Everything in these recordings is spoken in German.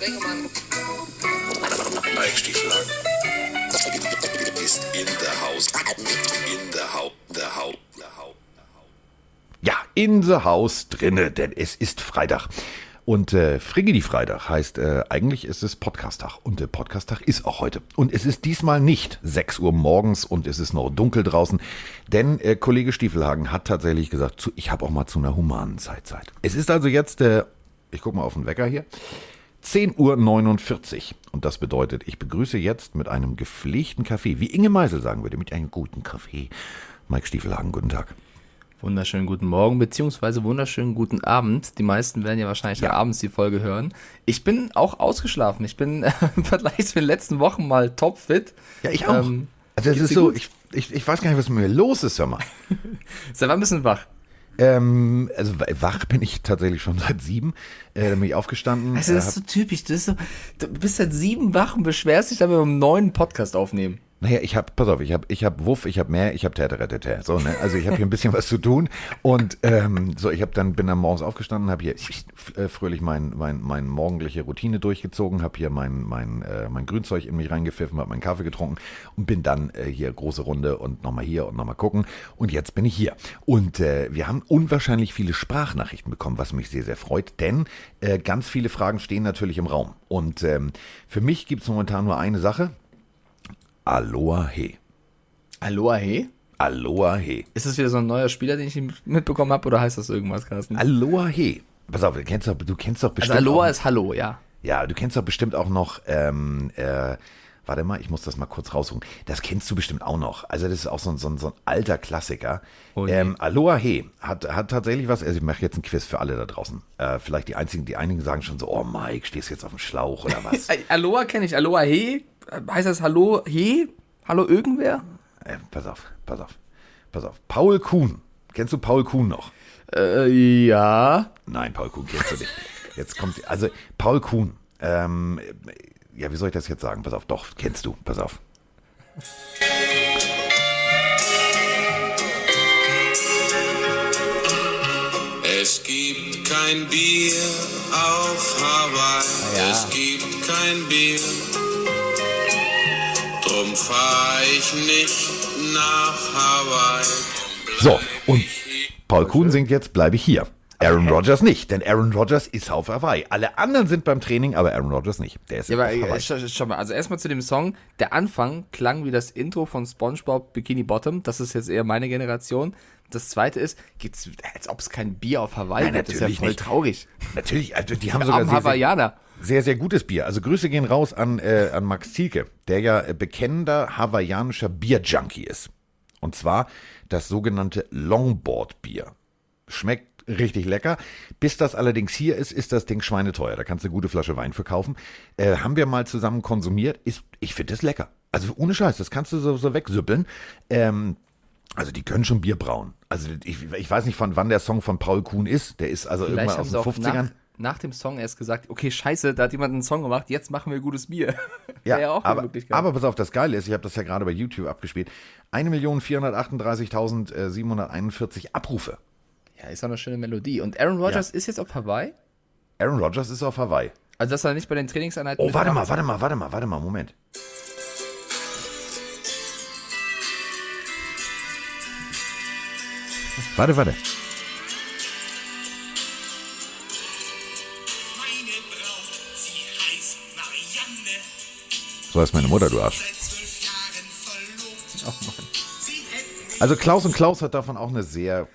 Sprengemann. Eichstiefel ist in der Haus. In der Haus. Der Haus. Der Haus. Ja, in the house drinne, denn es ist Freitag. Und äh, Frigidi Freitag heißt, äh, eigentlich ist es Podcast-Tag. Und der Podcast-Tag ist auch heute. Und es ist diesmal nicht 6 Uhr morgens und es ist noch dunkel draußen. Denn äh, Kollege Stiefelhagen hat tatsächlich gesagt, zu, ich habe auch mal zu einer humanen Zeit Zeit. Es ist also jetzt, äh, ich gucke mal auf den Wecker hier, 10.49 Uhr. Und das bedeutet, ich begrüße jetzt mit einem gepflegten Kaffee, wie Inge Meisel sagen würde, mit einem guten Kaffee. Mike Stiefelhagen, guten Tag. Wunderschönen guten Morgen, beziehungsweise wunderschönen guten Abend. Die meisten werden ja wahrscheinlich ja. abends die Folge hören. Ich bin auch ausgeschlafen. Ich bin äh, im Vergleich zu den letzten Wochen mal topfit. Ja, ich auch. Ähm, also es ist so, ich, ich, ich weiß gar nicht, was mit mir los ist, hör mal. Seit wann bist du wach? Ähm, also wach bin ich tatsächlich schon seit sieben. Äh, bin ich aufgestanden. Also das ist so typisch. Du bist, so, du bist seit sieben Wach und beschwerst dich, dass wir einen neuen Podcast aufnehmen. Naja, ich habe, pass auf, ich habe ich hab Wuff, ich habe mehr, ich habe Täteretetä. So, ne? Also ich habe hier ein bisschen was zu tun. Und ähm, so, ich habe dann, bin dann morgens aufgestanden, habe hier äh, fröhlich mein, mein, mein morgendliche Routine durchgezogen, habe hier mein, mein, äh, mein Grünzeug in mich reingepfiffen, habe meinen Kaffee getrunken und bin dann äh, hier große Runde und nochmal hier und nochmal gucken. Und jetzt bin ich hier. Und äh, wir haben unwahrscheinlich viele Sprachnachrichten bekommen, was mich sehr, sehr freut, denn äh, ganz viele Fragen stehen natürlich im Raum. Und ähm, für mich gibt es momentan nur eine Sache Aloha He. Aloha He? Aloha He. Ist das wieder so ein neuer Spieler, den ich mitbekommen habe, oder heißt das irgendwas, Carsten? Aloha He. Pass auf, du kennst doch, du kennst doch also bestimmt. Also Aloha auch, ist Hallo, ja. Ja, du kennst doch bestimmt auch noch, ähm, äh, warte mal, ich muss das mal kurz raussuchen. Das kennst du bestimmt auch noch. Also das ist auch so ein, so ein, so ein alter Klassiker. Oh ähm, Aloha He hat, hat tatsächlich was, also ich mache jetzt ein Quiz für alle da draußen. Äh, vielleicht die einzigen, die einigen sagen schon so, oh Mike, stehst du jetzt auf dem Schlauch oder was? Aloha kenne ich, Aloha He. Heißt das Hallo He? Hallo irgendwer? Äh, pass auf, pass auf, pass auf. Paul Kuhn. Kennst du Paul Kuhn noch? Äh, ja. Nein, Paul Kuhn kennst du nicht. Jetzt kommt, also Paul Kuhn. Ähm, ja, wie soll ich das jetzt sagen? Pass auf, doch, kennst du. Pass auf. Es gibt kein Bier auf Hawaii. Ja. Es gibt kein Bier Drum fahr ich nicht nach Hawaii. So, und Paul Kuhn singt jetzt Bleibe ich hier. Aaron Rodgers nicht, denn Aaron Rodgers ist auf Hawaii. Alle anderen sind beim Training, aber Aaron Rodgers nicht. Der ist ja, auf aber, Hawaii. Schau mal, also erstmal zu dem Song. Der Anfang klang wie das Intro von SpongeBob Bikini Bottom. Das ist jetzt eher meine Generation. Das zweite ist, gibt's, als ob es kein Bier auf Hawaii Nein, gibt. Das ist ja voll nicht. traurig. Natürlich, also die haben sogar sehr, Hawaiianer. Sehr, sehr gutes Bier. Also Grüße gehen raus an, äh, an Max Zielke, der ja äh, bekennender hawaiianischer Bierjunkie ist. Und zwar das sogenannte Longboard-Bier. Schmeckt richtig lecker. Bis das allerdings hier ist, ist das Ding schweineteuer. Da kannst du eine gute Flasche Wein verkaufen. Äh, haben wir mal zusammen konsumiert. Ist, ich finde das lecker. Also ohne Scheiß, das kannst du so, so wegsüppeln. Ähm, also die können schon Bier brauen. Also ich, ich weiß nicht, von wann der Song von Paul Kuhn ist. Der ist also Vielleicht irgendwann aus den 50ern nach dem Song erst gesagt, okay, scheiße, da hat jemand einen Song gemacht, jetzt machen wir gutes Bier. Ja, ja auch aber, aber pass auf, das Geile ist, ich habe das ja gerade bei YouTube abgespielt, 1.438.741 Abrufe. Ja, ist auch eine schöne Melodie. Und Aaron Rodgers ja. ist jetzt auf Hawaii? Aaron Rodgers ist auf Hawaii. Also, dass er nicht bei den Trainingseinheiten. Oh, warte mal, warte mal, warte mal, warte mal, Moment. Warte, warte. So heißt meine Mutter, du Arsch. Oh also Klaus und Klaus hat davon auch eine sehr,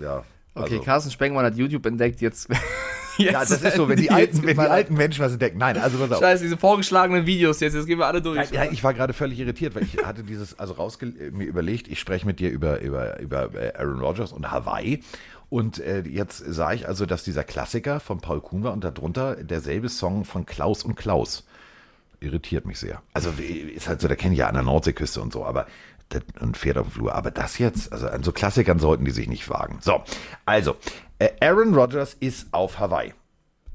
ja. Okay, also. Carsten Spengmann hat YouTube entdeckt, jetzt. jetzt ja, das ist so, wenn die, alten, wenn die alten Menschen was entdecken. Nein, also pass auf. Scheiße, diese vorgeschlagenen Videos jetzt, jetzt gehen wir alle durch. Ja, ja ich war gerade völlig irritiert, weil ich hatte dieses, also rausge mir überlegt, ich spreche mit dir über, über, über äh, Aaron Rodgers und Hawaii. Und äh, jetzt sah ich also, dass dieser Klassiker von Paul Kuhn war und darunter derselbe Song von Klaus und Klaus irritiert mich sehr. Also ist halt so, der kennt ja an der Nordseeküste und so, aber und fährt auf dem Flur. Aber das jetzt, also an so Klassikern sollten die sich nicht wagen. So, also, äh, Aaron Rodgers ist auf Hawaii.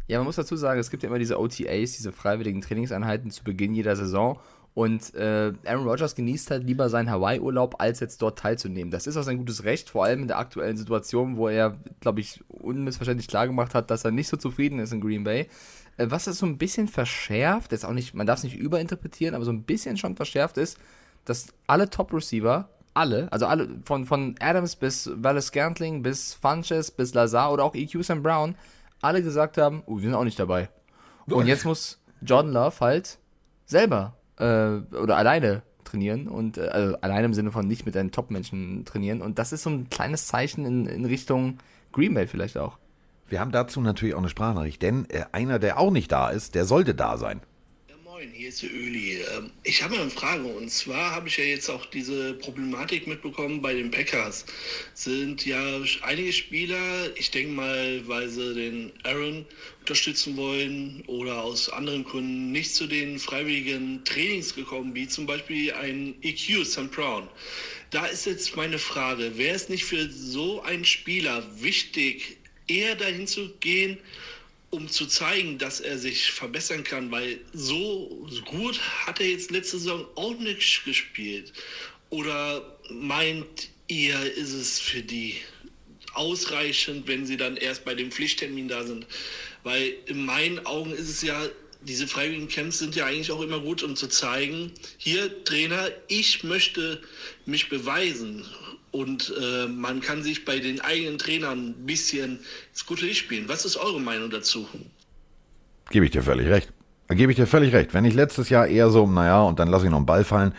Ja, man muss dazu sagen, es gibt ja immer diese OTAs, diese freiwilligen Trainingseinheiten zu Beginn jeder Saison. Und äh, Aaron Rodgers genießt halt lieber seinen Hawaii-Urlaub, als jetzt dort teilzunehmen. Das ist auch sein gutes Recht, vor allem in der aktuellen Situation, wo er, glaube ich, unmissverständlich klargemacht hat, dass er nicht so zufrieden ist in Green Bay. Äh, was das so ein bisschen verschärft, ist auch nicht, man darf es nicht überinterpretieren, aber so ein bisschen schon verschärft ist, dass alle Top-Receiver, alle, also alle, von, von Adams bis Wallace Scantling bis Funches bis Lazar oder auch EQ Sam Brown, alle gesagt haben, oh, wir sind auch nicht dabei. Und jetzt muss Jordan Love halt selber äh, oder alleine trainieren und äh, also alleine im Sinne von nicht mit einem Top-Menschen trainieren. Und das ist so ein kleines Zeichen in, in Richtung Green Bay vielleicht auch. Wir haben dazu natürlich auch eine Sprachnachricht, denn äh, einer, der auch nicht da ist, der sollte da sein. Ja, moin, hier ist der Öli. Ähm, ich habe eine Frage und zwar habe ich ja jetzt auch diese Problematik mitbekommen bei den Packers. Sind ja einige Spieler, ich denke mal, weil sie den Aaron unterstützen wollen oder aus anderen Gründen nicht zu den freiwilligen Trainings gekommen, wie zum Beispiel ein EQ, Sam Brown. Da ist jetzt meine Frage, wäre es nicht für so einen Spieler wichtig, eher dahin zu gehen, um zu zeigen, dass er sich verbessern kann, weil so gut hat er jetzt letzte Saison auch nicht gespielt. Oder meint ihr, ist es für die ausreichend, wenn sie dann erst bei dem Pflichttermin da sind? Weil in meinen Augen ist es ja, diese freiwilligen Camps sind ja eigentlich auch immer gut, um zu zeigen, hier Trainer, ich möchte mich beweisen. Und äh, man kann sich bei den eigenen Trainern ein bisschen ins gute Licht spielen. Was ist eure Meinung dazu? Gebe ich dir völlig recht. Gebe ich dir völlig recht. Wenn ich letztes Jahr eher so, naja, und dann lasse ich noch einen Ball fallen,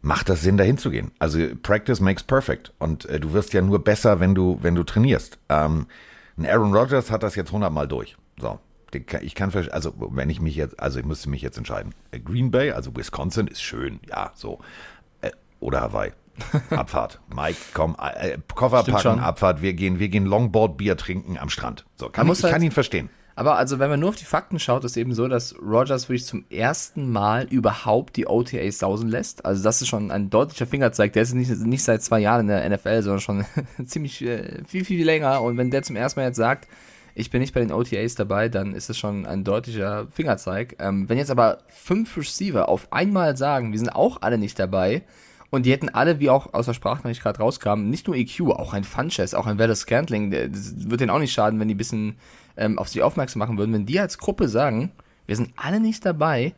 macht das Sinn, dahin zu gehen. Also Practice makes perfect. Und äh, du wirst ja nur besser, wenn du, wenn du trainierst. Ähm, ein Aaron Rodgers hat das jetzt hundertmal durch. So. Ich kann, also wenn ich mich jetzt, also ich müsste mich jetzt entscheiden. Green Bay, also Wisconsin ist schön, ja, so. Äh, oder Hawaii. Abfahrt. Mike, komm, äh, Koffer Stimmt packen, schon. Abfahrt. Wir gehen, wir gehen Longboard Bier trinken am Strand. So, kann ich, ich halt, kann ihn verstehen. Aber also, wenn man nur auf die Fakten schaut, ist eben so, dass Rogers wirklich zum ersten Mal überhaupt die OTAs sausen lässt. Also, das ist schon ein deutlicher Fingerzeig. Der ist nicht, nicht seit zwei Jahren in der NFL, sondern schon ziemlich äh, viel, viel länger. Und wenn der zum ersten Mal jetzt sagt, ich bin nicht bei den OTAs dabei, dann ist es schon ein deutlicher Fingerzeig. Ähm, wenn jetzt aber fünf Receiver auf einmal sagen, wir sind auch alle nicht dabei, und die hätten alle, wie auch aus der Sprachnachricht gerade rauskam, nicht nur EQ, auch ein Funches, auch ein Wallace Scantling, das wird denen auch nicht schaden, wenn die ein bisschen ähm, auf sich aufmerksam machen würden. Wenn die als Gruppe sagen, wir sind alle nicht dabei,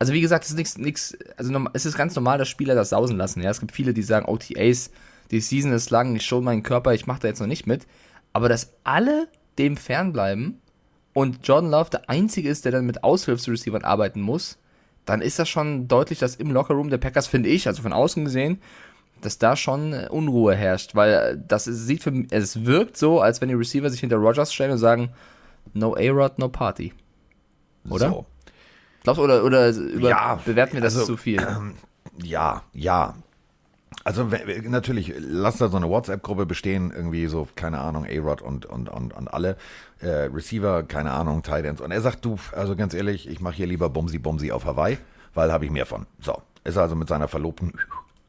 also wie gesagt, es ist nichts, nichts, also es ist ganz normal, dass Spieler das sausen lassen. Ja, es gibt viele, die sagen, OTAs, die Season ist lang, ich schon meinen Körper, ich mache da jetzt noch nicht mit. Aber dass alle dem fernbleiben und Jordan Love der Einzige ist, der dann mit Aushilfsreceivern arbeiten muss, dann ist das schon deutlich, dass im Lockerroom der Packers, finde ich, also von außen gesehen, dass da schon äh, Unruhe herrscht, weil äh, das sieht für es wirkt so, als wenn die Receiver sich hinter Rogers stellen und sagen, no A-Rod, no Party. Oder? So. Glaubst du, oder, oder über, ja, bewerten wir das also, zu viel? Ähm, ja, ja. Also natürlich, lass da so eine WhatsApp-Gruppe bestehen, irgendwie so, keine Ahnung, A-Rod und, und, und, und alle äh, Receiver, keine Ahnung, Titans. Und er sagt, du, also ganz ehrlich, ich mache hier lieber Bumsi Bumsi auf Hawaii, weil habe ich mehr von. So, ist also mit seiner Verlobten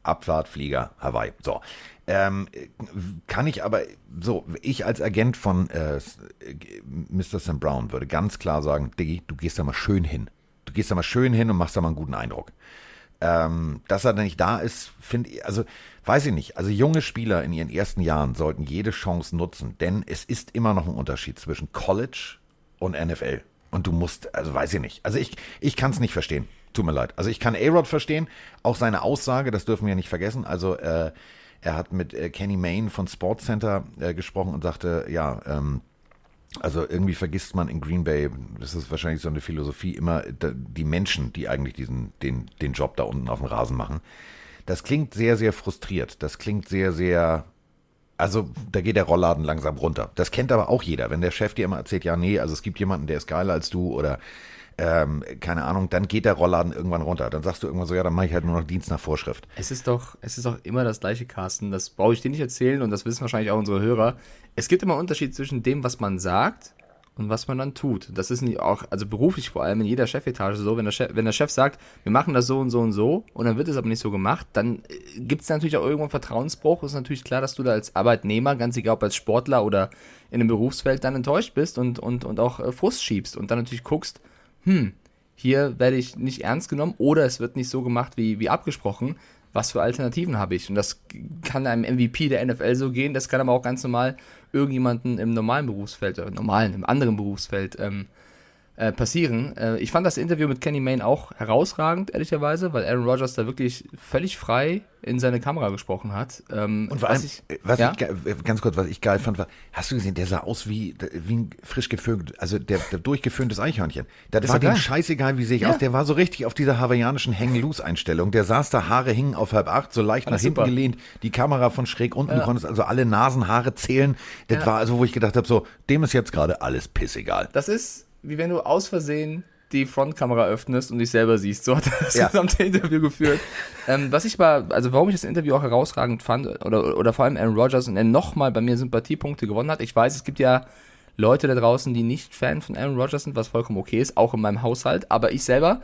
Abfahrt, Flieger, Hawaii. So. Ähm, kann ich aber, so, ich als Agent von äh, Mr. Sam Brown würde ganz klar sagen, Diggi, du gehst da mal schön hin. Du gehst da mal schön hin und machst da mal einen guten Eindruck. Ähm, dass er nicht da ist, finde ich, also weiß ich nicht. Also junge Spieler in ihren ersten Jahren sollten jede Chance nutzen, denn es ist immer noch ein Unterschied zwischen College und NFL. Und du musst, also weiß ich nicht. Also ich, ich kann es nicht verstehen. Tut mir leid. Also ich kann A-Rod verstehen, auch seine Aussage, das dürfen wir nicht vergessen. Also äh, er hat mit äh, Kenny Main von Sportscenter äh, gesprochen und sagte, ja, ähm, also irgendwie vergisst man in Green Bay, das ist wahrscheinlich so eine Philosophie, immer die Menschen, die eigentlich diesen, den, den Job da unten auf dem Rasen machen. Das klingt sehr, sehr frustriert. Das klingt sehr, sehr, also da geht der Rollladen langsam runter. Das kennt aber auch jeder. Wenn der Chef dir immer erzählt, ja, nee, also es gibt jemanden, der ist geiler als du oder ähm, keine Ahnung, dann geht der Rollladen irgendwann runter. Dann sagst du irgendwann so, ja, dann mache ich halt nur noch Dienst nach Vorschrift. Es ist doch, es ist doch immer das gleiche, Carsten. Das brauche ich dir nicht erzählen und das wissen wahrscheinlich auch unsere Hörer. Es gibt immer einen Unterschied zwischen dem, was man sagt und was man dann tut. Das ist nicht auch, also beruflich vor allem in jeder Chefetage so, wenn der Chef, wenn der Chef sagt, wir machen das so und so und so und dann wird es aber nicht so gemacht, dann äh, gibt es natürlich auch irgendwann Vertrauensbruch. Ist natürlich klar, dass du da als Arbeitnehmer, ganz egal ob als Sportler oder in einem Berufsfeld, dann enttäuscht bist und, und, und auch äh, Frust schiebst und dann natürlich guckst, hm, hier werde ich nicht ernst genommen oder es wird nicht so gemacht wie, wie abgesprochen. Was für Alternativen habe ich? Und das kann einem MVP der NFL so gehen, das kann aber auch ganz normal irgendjemanden im normalen Berufsfeld, oder normalen, im anderen Berufsfeld ähm, äh, passieren. Äh, ich fand das Interview mit Kenny Mayne auch herausragend, ehrlicherweise, weil Aaron Rodgers da wirklich völlig frei in seine Kamera gesprochen hat. Ähm, und vor allem, was ich, was ja? ich, ganz kurz, was ich geil fand, war, hast du gesehen, der sah aus wie, wie ein frisch geföhnt, also der, der durchgeföhntes Eichhörnchen. Das, das war dem scheißegal, wie sehe ich ja. aus. Der war so richtig auf dieser hawaiianischen Hang-Loose-Einstellung. Der saß da, Haare hingen auf halb acht, so leicht nach hinten super. gelehnt, die Kamera von schräg unten, ja. du konntest also alle Nasenhaare zählen. Das war also, wo ich gedacht habe, so, dem ist jetzt gerade alles pissegal. Das ist wie wenn du aus Versehen die Frontkamera öffnest und dich selber siehst. So hat er das ja. gesamte Interview geführt. ähm, was ich war, also warum ich das Interview auch herausragend fand, oder, oder vor allem Aaron Rodgers und er nochmal bei mir Sympathiepunkte gewonnen hat. Ich weiß, es gibt ja Leute da draußen, die nicht Fan von Aaron Rodgers sind, was vollkommen okay ist, auch in meinem Haushalt. Aber ich selber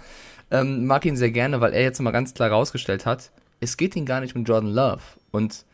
ähm, mag ihn sehr gerne, weil er jetzt mal ganz klar rausgestellt hat, es geht ihn gar nicht um Jordan Love. Und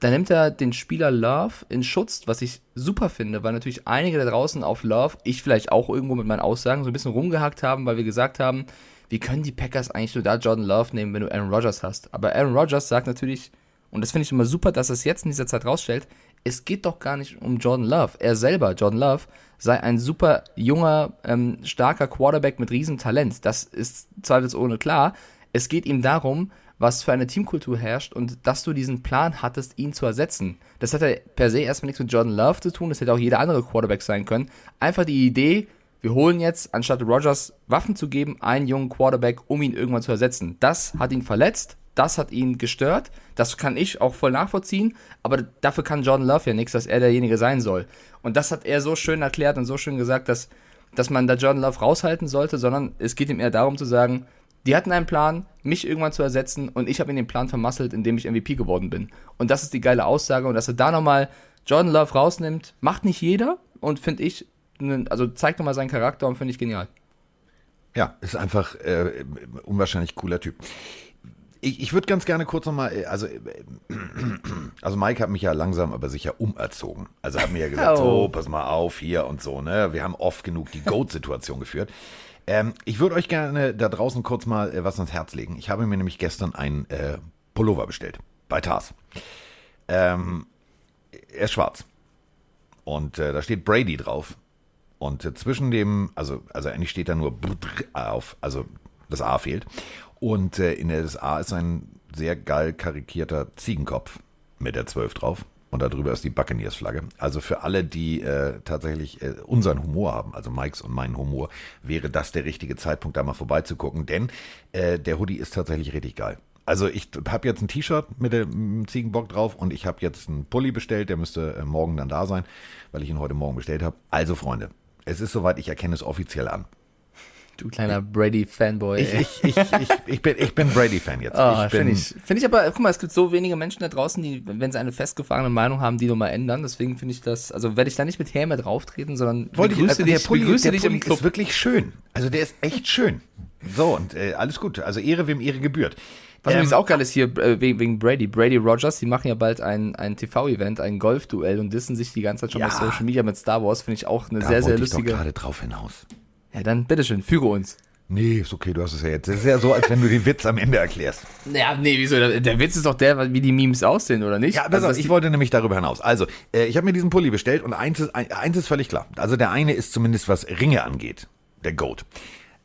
da nimmt er den Spieler Love in Schutz, was ich super finde, weil natürlich einige da draußen auf Love, ich vielleicht auch irgendwo mit meinen Aussagen, so ein bisschen rumgehackt haben, weil wir gesagt haben, wie können die Packers eigentlich nur da Jordan Love nehmen, wenn du Aaron Rodgers hast? Aber Aaron Rodgers sagt natürlich, und das finde ich immer super, dass er es jetzt in dieser Zeit rausstellt, es geht doch gar nicht um Jordan Love. Er selber, Jordan Love, sei ein super junger, ähm, starker Quarterback mit Riesentalent. Das ist zweifelsohne klar. Es geht ihm darum, was für eine Teamkultur herrscht und dass du diesen Plan hattest, ihn zu ersetzen. Das hat ja per se erstmal nichts mit Jordan Love zu tun, das hätte auch jeder andere Quarterback sein können. Einfach die Idee, wir holen jetzt, anstatt Rogers Waffen zu geben, einen jungen Quarterback, um ihn irgendwann zu ersetzen. Das hat ihn verletzt, das hat ihn gestört, das kann ich auch voll nachvollziehen, aber dafür kann Jordan Love ja nichts, dass er derjenige sein soll. Und das hat er so schön erklärt und so schön gesagt, dass, dass man da Jordan Love raushalten sollte, sondern es geht ihm eher darum zu sagen, die hatten einen Plan, mich irgendwann zu ersetzen und ich habe ihnen den Plan vermasselt, indem ich MVP geworden bin. Und das ist die geile Aussage und dass er da nochmal Jordan Love rausnimmt, macht nicht jeder und finde ich, also zeigt nochmal seinen Charakter und finde ich genial. Ja, ist einfach äh, unwahrscheinlich cooler Typ. Ich, ich würde ganz gerne kurz nochmal, äh, also, äh, also Mike hat mich ja langsam aber sicher umerzogen. Also hat mir ja gesagt, oh. so, pass mal auf hier und so, ne? Wir haben oft genug die Goat-Situation geführt. Ähm, ich würde euch gerne da draußen kurz mal äh, was ans Herz legen. Ich habe mir nämlich gestern ein äh, Pullover bestellt. Bei Tars. Ähm, er ist schwarz. Und äh, da steht Brady drauf. Und äh, zwischen dem, also, also eigentlich steht da nur auf, also das A fehlt. Und äh, in der das A ist ein sehr geil karikierter Ziegenkopf mit der 12 drauf und darüber ist die Buccaneers-Flagge. Also für alle, die äh, tatsächlich äh, unseren Humor haben, also Mikes und meinen Humor, wäre das der richtige Zeitpunkt, da mal vorbeizugucken, denn äh, der Hoodie ist tatsächlich richtig geil. Also ich habe jetzt ein T-Shirt mit dem Ziegenbock drauf und ich habe jetzt einen Pulli bestellt, der müsste äh, morgen dann da sein, weil ich ihn heute Morgen bestellt habe. Also Freunde, es ist soweit, ich erkenne es offiziell an. Du kleiner Brady-Fanboy. Ich, ich, ich, ich, ich, bin, ich bin Brady-Fan jetzt. Oh, Finde ich, find ich aber, guck mal, es gibt so wenige Menschen da draußen, die, wenn sie eine festgefahrene Meinung haben, die nochmal ändern. Deswegen finde ich das, also werde ich da nicht mit Häme drauftreten, sondern Wollte begrüße ich, also dich, Pulli, begrüße der dich im Club. ist wirklich schön. Also der ist echt schön. So, und äh, alles gut. Also Ehre, wem Ehre gebührt. Was ähm, übrigens auch geil ist hier äh, wegen, wegen Brady. Brady Rogers, die machen ja bald ein, ein TV-Event, ein Golf-Duell und dissen sich die ganze Zeit schon ja, bei Social Media mit Star Wars. Finde ich auch eine sehr, sehr lustige. Ich doch gerade drauf hinaus. Ja, dann bitteschön, füge uns. Nee, ist okay, du hast es ja jetzt. Es ist ja so, als wenn du den Witz am Ende erklärst. Ja, nee, wieso? Der Witz ist doch der, wie die Memes aussehen, oder nicht? Ja, also, ich wollte nämlich darüber hinaus. Also, äh, ich habe mir diesen Pulli bestellt und eins ist, eins ist völlig klar. Also der eine ist zumindest, was Ringe angeht, der Goat.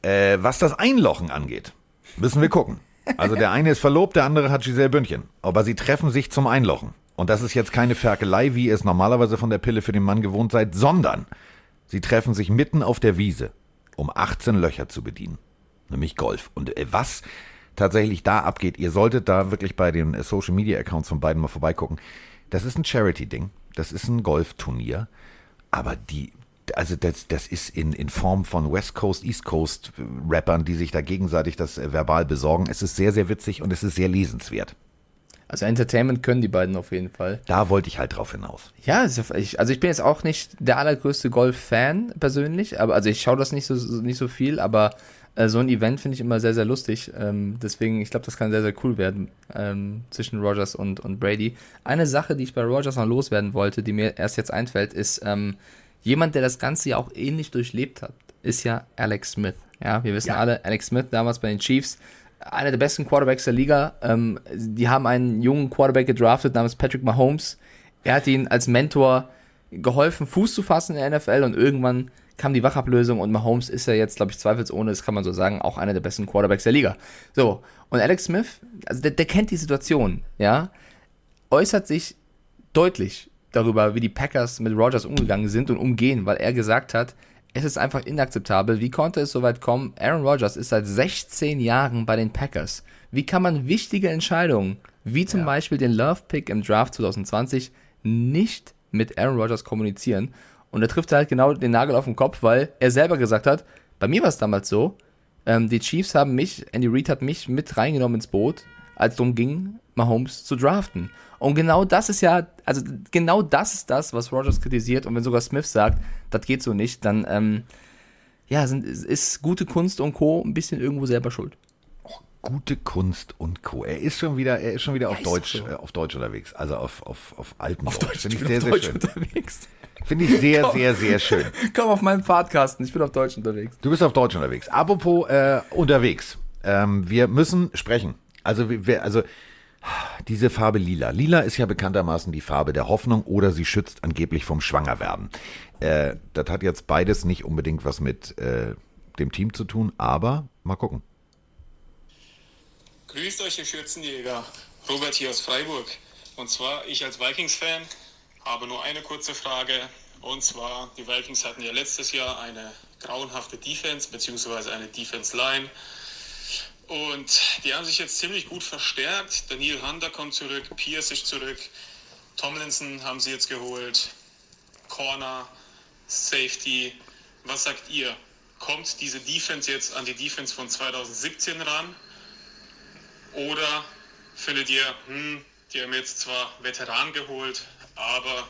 Äh, was das Einlochen angeht, müssen wir gucken. Also der eine ist verlobt, der andere hat Giselle Bündchen. Aber sie treffen sich zum Einlochen. Und das ist jetzt keine Ferkelei, wie ihr es normalerweise von der Pille für den Mann gewohnt seid, sondern sie treffen sich mitten auf der Wiese um 18 Löcher zu bedienen. Nämlich Golf. Und äh, was tatsächlich da abgeht, ihr solltet da wirklich bei den äh, Social Media Accounts von beiden mal vorbeigucken. Das ist ein Charity-Ding. Das ist ein Golfturnier. Aber die, also das, das ist in, in Form von West Coast, East Coast äh, Rappern, die sich da gegenseitig das verbal besorgen. Es ist sehr, sehr witzig und es ist sehr lesenswert. Also Entertainment können die beiden auf jeden Fall. Da wollte ich halt drauf hinaus. Ja, also ich, also ich bin jetzt auch nicht der allergrößte Golf-Fan persönlich, aber also ich schaue das nicht so, nicht so viel, aber äh, so ein Event finde ich immer sehr, sehr lustig. Ähm, deswegen, ich glaube, das kann sehr, sehr cool werden ähm, zwischen Rogers und, und Brady. Eine Sache, die ich bei Rogers noch loswerden wollte, die mir erst jetzt einfällt, ist ähm, jemand, der das Ganze ja auch ähnlich durchlebt hat ist ja Alex Smith. Ja, wir wissen ja. alle, Alex Smith damals bei den Chiefs, einer der besten Quarterbacks der Liga. Ähm, die haben einen jungen Quarterback gedraftet namens Patrick Mahomes. Er hat ihn als Mentor geholfen, Fuß zu fassen in der NFL und irgendwann kam die Wachablösung und Mahomes ist ja jetzt, glaube ich, zweifelsohne, das kann man so sagen, auch einer der besten Quarterbacks der Liga. So, und Alex Smith, also der, der kennt die Situation, ja, äußert sich deutlich darüber, wie die Packers mit Rogers umgegangen sind und umgehen, weil er gesagt hat, es ist einfach inakzeptabel. Wie konnte es so weit kommen? Aaron Rodgers ist seit 16 Jahren bei den Packers. Wie kann man wichtige Entscheidungen, wie zum ja. Beispiel den Love-Pick im Draft 2020, nicht mit Aaron Rodgers kommunizieren? Und er trifft halt genau den Nagel auf den Kopf, weil er selber gesagt hat, bei mir war es damals so, ähm, die Chiefs haben mich, Andy Reid hat mich mit reingenommen ins Boot, als es darum ging, Mahomes zu draften. Und genau das ist ja, also genau das ist das, was Rogers kritisiert. Und wenn sogar Smith sagt, das geht so nicht, dann ähm, ja, sind, ist gute Kunst und Co. ein bisschen irgendwo selber schuld. Oh, gute Kunst und Co. Er ist schon wieder, er ist schon wieder ja, auf Deutsch, so. äh, auf Deutsch unterwegs. Also auf, auf, auf alten auf Deutsch. Finde ich sehr, sehr schön. Unterwegs. Finde ich sehr, sehr, sehr schön. Komm auf meinen Pfadkasten, ich bin auf Deutsch unterwegs. Du bist auf Deutsch unterwegs. Apropos äh, unterwegs. Ähm, wir müssen sprechen. Also, wir, also diese Farbe lila. Lila ist ja bekanntermaßen die Farbe der Hoffnung oder sie schützt angeblich vom Schwangerwerden. Äh, das hat jetzt beides nicht unbedingt was mit äh, dem Team zu tun, aber mal gucken. Grüßt euch, ihr Schürzenjäger. Robert hier aus Freiburg. Und zwar, ich als Vikings-Fan habe nur eine kurze Frage. Und zwar, die Vikings hatten ja letztes Jahr eine grauenhafte Defense, beziehungsweise eine Defense-Line. Und die haben sich jetzt ziemlich gut verstärkt. Daniel Hunter kommt zurück, Pierce ist zurück, Tomlinson haben sie jetzt geholt, Corner, Safety. Was sagt ihr? Kommt diese Defense jetzt an die Defense von 2017 ran? Oder findet ihr, hm, die haben jetzt zwar Veteran geholt, aber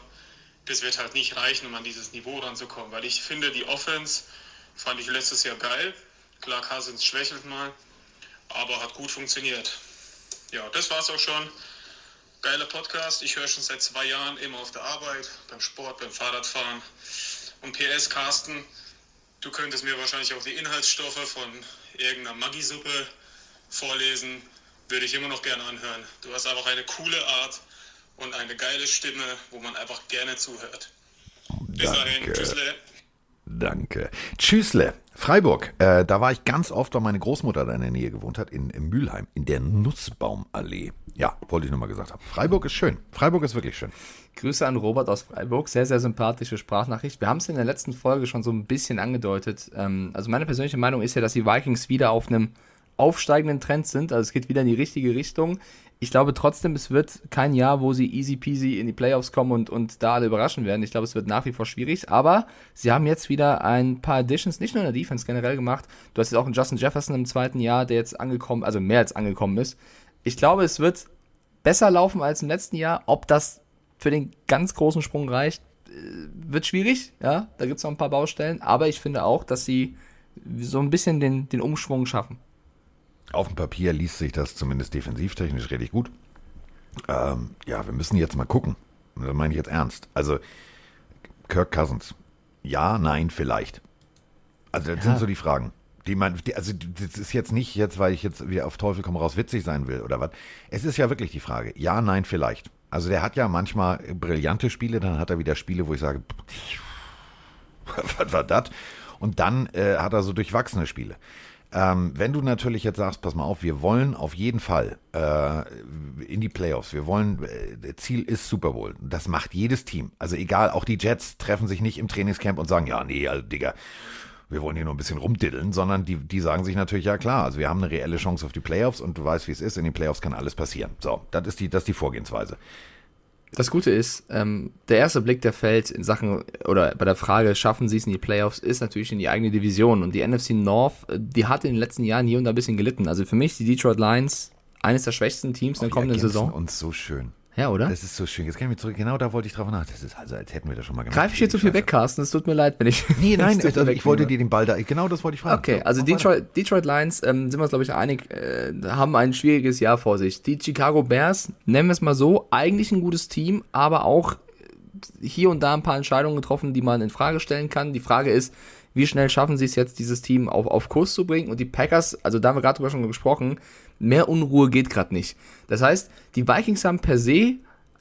das wird halt nicht reichen, um an dieses Niveau ranzukommen. Weil ich finde, die Offense fand ich letztes Jahr geil. Klar, Cousins schwächelt mal aber hat gut funktioniert. Ja, das war's auch schon. Geiler Podcast. Ich höre schon seit zwei Jahren immer auf der Arbeit, beim Sport, beim Fahrradfahren. Und PS, Carsten, du könntest mir wahrscheinlich auch die Inhaltsstoffe von irgendeiner Maggi-Suppe vorlesen. Würde ich immer noch gerne anhören. Du hast einfach eine coole Art und eine geile Stimme, wo man einfach gerne zuhört. Bis dahin, tschüssle. Danke. Tschüssle. Freiburg, äh, da war ich ganz oft, weil meine Großmutter da in der Nähe gewohnt hat, in, in Mülheim, in der Nussbaumallee. Ja, wollte ich nur mal gesagt haben. Freiburg ist schön. Freiburg ist wirklich schön. Grüße an Robert aus Freiburg. Sehr, sehr sympathische Sprachnachricht. Wir haben es in der letzten Folge schon so ein bisschen angedeutet. Ähm, also meine persönliche Meinung ist ja, dass die Vikings wieder auf einem aufsteigenden Trend sind. Also es geht wieder in die richtige Richtung. Ich glaube trotzdem, es wird kein Jahr, wo sie easy peasy in die Playoffs kommen und, und da alle überraschen werden. Ich glaube, es wird nach wie vor schwierig. Aber sie haben jetzt wieder ein paar Additions, nicht nur in der Defense generell gemacht. Du hast jetzt auch einen Justin Jefferson im zweiten Jahr, der jetzt angekommen, also mehr als angekommen ist. Ich glaube, es wird besser laufen als im letzten Jahr. Ob das für den ganz großen Sprung reicht, äh, wird schwierig. Ja, da gibt es noch ein paar Baustellen. Aber ich finde auch, dass sie so ein bisschen den, den Umschwung schaffen. Auf dem Papier liest sich das zumindest defensivtechnisch richtig gut. Ähm, ja, wir müssen jetzt mal gucken. Das meine ich jetzt ernst. Also, Kirk Cousins. Ja, nein, vielleicht. Also, das ja. sind so die Fragen. Die man, die, also, das ist jetzt nicht jetzt, weil ich jetzt wieder auf Teufel komm raus witzig sein will oder was. Es ist ja wirklich die Frage. Ja, nein, vielleicht. Also, der hat ja manchmal brillante Spiele, dann hat er wieder Spiele, wo ich sage, was war das? Und dann äh, hat er so durchwachsene Spiele. Ähm, wenn du natürlich jetzt sagst, pass mal auf, wir wollen auf jeden Fall äh, in die Playoffs, wir wollen, äh, Ziel ist Super Bowl. Das macht jedes Team. Also egal, auch die Jets treffen sich nicht im Trainingscamp und sagen, ja, nee, also, Digga, wir wollen hier nur ein bisschen rumdiddeln, sondern die, die sagen sich natürlich, ja klar, also wir haben eine reelle Chance auf die Playoffs und du weißt, wie es ist, in den Playoffs kann alles passieren. So, das ist die, das ist die Vorgehensweise. Das Gute ist, ähm, der erste Blick, der fällt in Sachen oder bei der Frage, schaffen sie es in die Playoffs, ist natürlich in die eigene Division. Und die NFC North, äh, die hat in den letzten Jahren hier und da ein bisschen gelitten. Also für mich die Detroit Lions eines der schwächsten Teams in der kommenden Saison. uns so schön. Ja, oder? Das ist so schön. Jetzt kann ich mich zurück. Genau da wollte ich drauf nach. Das ist also, als hätten wir das schon mal gemacht. Greif ich hier zu viel weg, Carsten? Es tut mir leid, wenn ich. Nee, nein, also, ich wollte dir den Ball da. Genau das wollte ich fragen. Okay, also Detroit, Detroit Lions, ähm, sind wir uns, glaube ich, einig, äh, haben ein schwieriges Jahr vor sich. Die Chicago Bears, nennen wir es mal so, eigentlich ein gutes Team, aber auch hier und da ein paar Entscheidungen getroffen, die man in Frage stellen kann. Die Frage ist, wie schnell schaffen sie es jetzt, dieses Team auf, auf Kurs zu bringen? Und die Packers, also da haben wir gerade drüber schon gesprochen, mehr Unruhe geht gerade nicht. Das heißt, die Vikings haben per se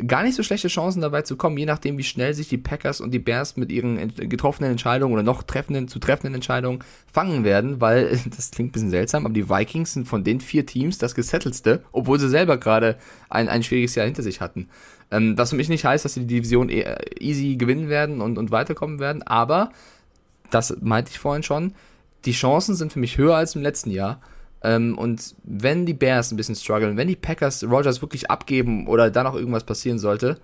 gar nicht so schlechte Chancen dabei zu kommen, je nachdem, wie schnell sich die Packers und die Bears mit ihren getroffenen Entscheidungen oder noch treffenden, zu treffenden Entscheidungen fangen werden, weil, das klingt ein bisschen seltsam, aber die Vikings sind von den vier Teams das gesettelste, obwohl sie selber gerade ein, ein schwieriges Jahr hinter sich hatten. Ähm, was für mich nicht heißt, dass sie die Division e, easy gewinnen werden und, und weiterkommen werden, aber, das meinte ich vorhin schon, die Chancen sind für mich höher als im letzten Jahr. Ähm, und wenn die Bears ein bisschen strugglen, wenn die Packers Rogers wirklich abgeben oder da noch irgendwas passieren sollte,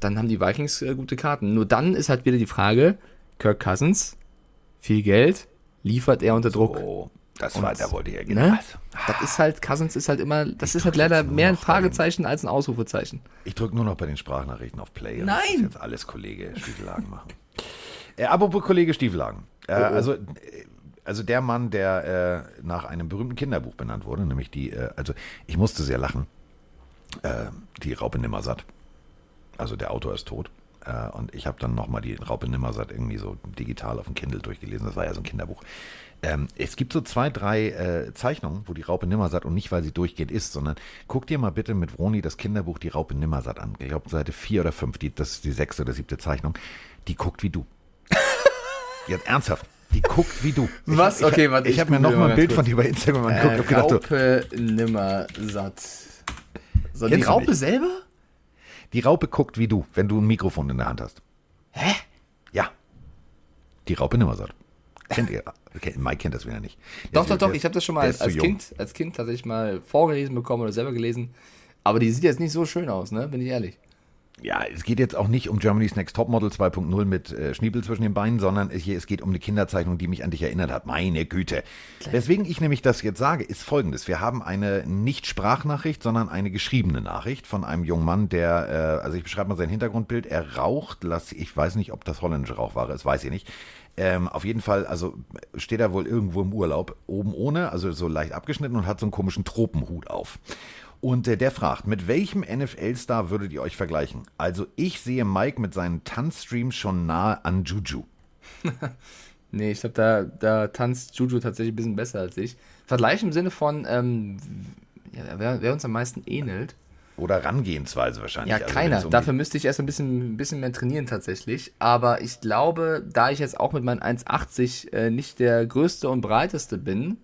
dann haben die Vikings äh, gute Karten. Nur dann ist halt wieder die Frage, Kirk Cousins, viel Geld, liefert er unter Druck. Oh, das war, da wollte ich ja ne? Das ist halt, Cousins ist halt immer, das ich ist halt leider mehr ein Fragezeichen als ein Ausrufezeichen. Ich drücke nur noch bei den Sprachnachrichten auf Play. Nein! Das ist jetzt alles Kollege Stiefelagen machen. äh, apropos Kollege Stiefelagen. Äh, oh, oh. Also, also der Mann, der äh, nach einem berühmten Kinderbuch benannt wurde, nämlich die, äh, also ich musste sehr lachen, äh, die Raupe Nimmersatt. Also der Autor ist tot. Äh, und ich habe dann nochmal die Raupe Nimmersatt irgendwie so digital auf dem Kindle durchgelesen. Das war ja so ein Kinderbuch. Ähm, es gibt so zwei, drei äh, Zeichnungen, wo die Raupe Nimmersatt und nicht, weil sie durchgeht, ist, sondern guck dir mal bitte mit Vroni das Kinderbuch Die Raupe Nimmersatt an. Ich glaube, Seite vier oder fünf, die, das ist die sechste oder siebte Zeichnung. Die guckt wie du. Jetzt ernsthaft. Die guckt wie du. Was? Ich, okay, warte. Ich, ich habe mir noch mal ein Bild von dir bei Instagram angeguckt. Äh, Raupe so, nimmer satt. So, die Raupe nicht? selber? Die Raupe guckt wie du, wenn du ein Mikrofon in der Hand hast. Hä? Ja. Die Raupe nimmer satt. Kennt ihr? Mike kennt das wieder nicht. Der doch, doch, doch. Ich habe das schon mal als, als Kind, als Kind tatsächlich mal vorgelesen bekommen oder selber gelesen. Aber die sieht jetzt nicht so schön aus, ne? Bin ich ehrlich ja, es geht jetzt auch nicht um Germany's Next Topmodel 2.0 mit äh, Schniebel zwischen den Beinen, sondern hier, es geht um eine Kinderzeichnung, die mich an dich erinnert hat. Meine Güte. Klar. Weswegen ich nämlich das jetzt sage, ist folgendes. Wir haben eine nicht Sprachnachricht, sondern eine geschriebene Nachricht von einem jungen Mann, der, äh, also ich beschreibe mal sein Hintergrundbild, er raucht, lass, ich weiß nicht, ob das holländische Rauchware ist, weiß ich nicht. Ähm, auf jeden Fall, also steht er wohl irgendwo im Urlaub, oben ohne, also so leicht abgeschnitten und hat so einen komischen Tropenhut auf. Und äh, der fragt, mit welchem NFL-Star würdet ihr euch vergleichen? Also ich sehe Mike mit seinen Tanzstreams schon nahe an Juju. nee, ich glaube, da, da tanzt Juju tatsächlich ein bisschen besser als ich. Vergleich im Sinne von, ähm, ja, wer, wer, uns am meisten ähnelt. Oder Rangehensweise wahrscheinlich. Ja, also, keiner. Um Dafür müsste ich erst ein bisschen, ein bisschen mehr trainieren tatsächlich. Aber ich glaube, da ich jetzt auch mit meinen 1,80 äh, nicht der größte und breiteste bin,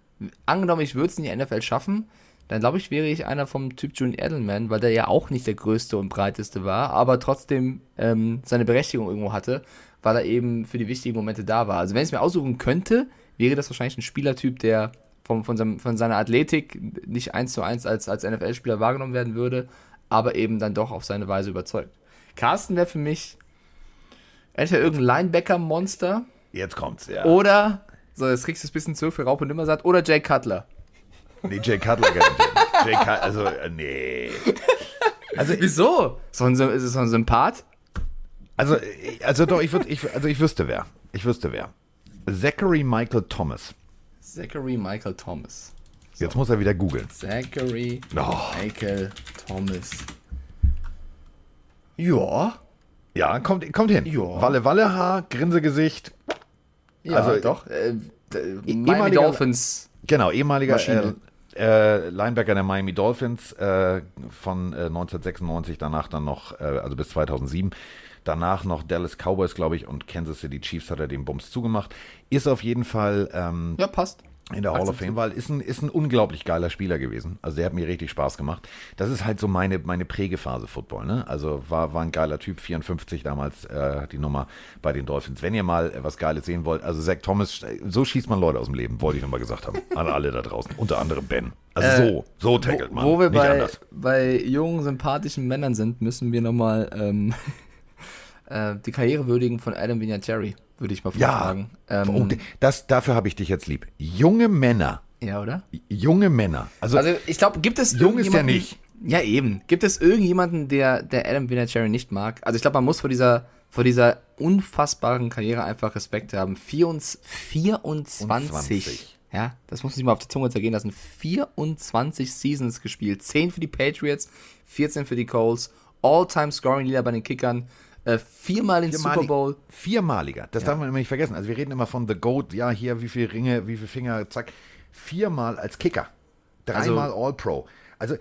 angenommen, ich würde es in die NFL schaffen, dann glaube ich, wäre ich einer vom Typ Julian Edelman, weil der ja auch nicht der größte und breiteste war, aber trotzdem ähm, seine Berechtigung irgendwo hatte, weil er eben für die wichtigen Momente da war. Also wenn ich es mir aussuchen könnte, wäre das wahrscheinlich ein Spielertyp, der von, von, seinem, von seiner Athletik nicht eins zu eins als, als NFL-Spieler wahrgenommen werden würde, aber eben dann doch auf seine Weise überzeugt. Carsten wäre für mich entweder irgendein Linebacker-Monster. Jetzt kommt's, ja. Oder, so, jetzt kriegst du es ein bisschen zu für Raupe Nimmersatt, oder Jay Cutler. Nee, Jay Cutler garantiert. Jay Cutler, also, äh, nee. Also, Wieso? So ein, ist es so ein Sympath? Also, äh, also doch, ich, würd, ich, also ich wüsste wer. Ich wüsste wer. Zachary Michael Thomas. Zachary Michael Thomas. So. Jetzt muss er wieder googeln. Zachary oh. Michael Thomas. Ja. Ja, kommt, kommt hin. Ja. Walle Walle Haar, Grinsegesicht. Ja, also doch. Äh, Miami Dolphins Genau, ehemaliger äh, äh, Linebacker der Miami Dolphins äh, von 1996, äh, danach dann noch, äh, also bis 2007. Danach noch Dallas Cowboys, glaube ich, und Kansas City Chiefs hat er den Bums zugemacht. Ist auf jeden Fall. Ähm, ja, passt in der Hall of Fame, weil ist ein, ist ein unglaublich geiler Spieler gewesen. Also der hat mir richtig Spaß gemacht. Das ist halt so meine, meine Prägephase Football. Ne? Also war, war ein geiler Typ, 54 damals äh, die Nummer bei den Dolphins. Wenn ihr mal was Geiles sehen wollt, also Zach Thomas, so schießt man Leute aus dem Leben, wollte ich nochmal gesagt haben. An alle da draußen, unter anderem Ben. Also äh, so, so tackelt man. Wo wir bei, bei jungen, sympathischen Männern sind, müssen wir nochmal ähm, äh, die Karriere würdigen von Adam Vinatieri würde ich mal vorschlagen. Ja, ähm, oh, das, dafür habe ich dich jetzt lieb. Junge Männer. Ja, oder? Junge Männer. Also, also ich glaube, gibt es Jung ist ja nicht. Ja, eben. Gibt es irgendjemanden, der, der Adam Vinatieri nicht mag? Also ich glaube, man muss vor dieser, vor dieser unfassbaren Karriere einfach Respekt haben. 24, 24. Ja, das muss ich mal auf die Zunge zergehen lassen. 24 Seasons gespielt. 10 für die Patriots, 14 für die Colts. All-Time Scoring Leader bei den Kickern. Äh, viermal den Super Bowl. Viermaliger. Das ja. darf man immer nicht vergessen. Also wir reden immer von The Goat, ja, hier, wie viele Ringe, wie viele Finger, zack. Viermal als Kicker. Dreimal also, All-Pro. Also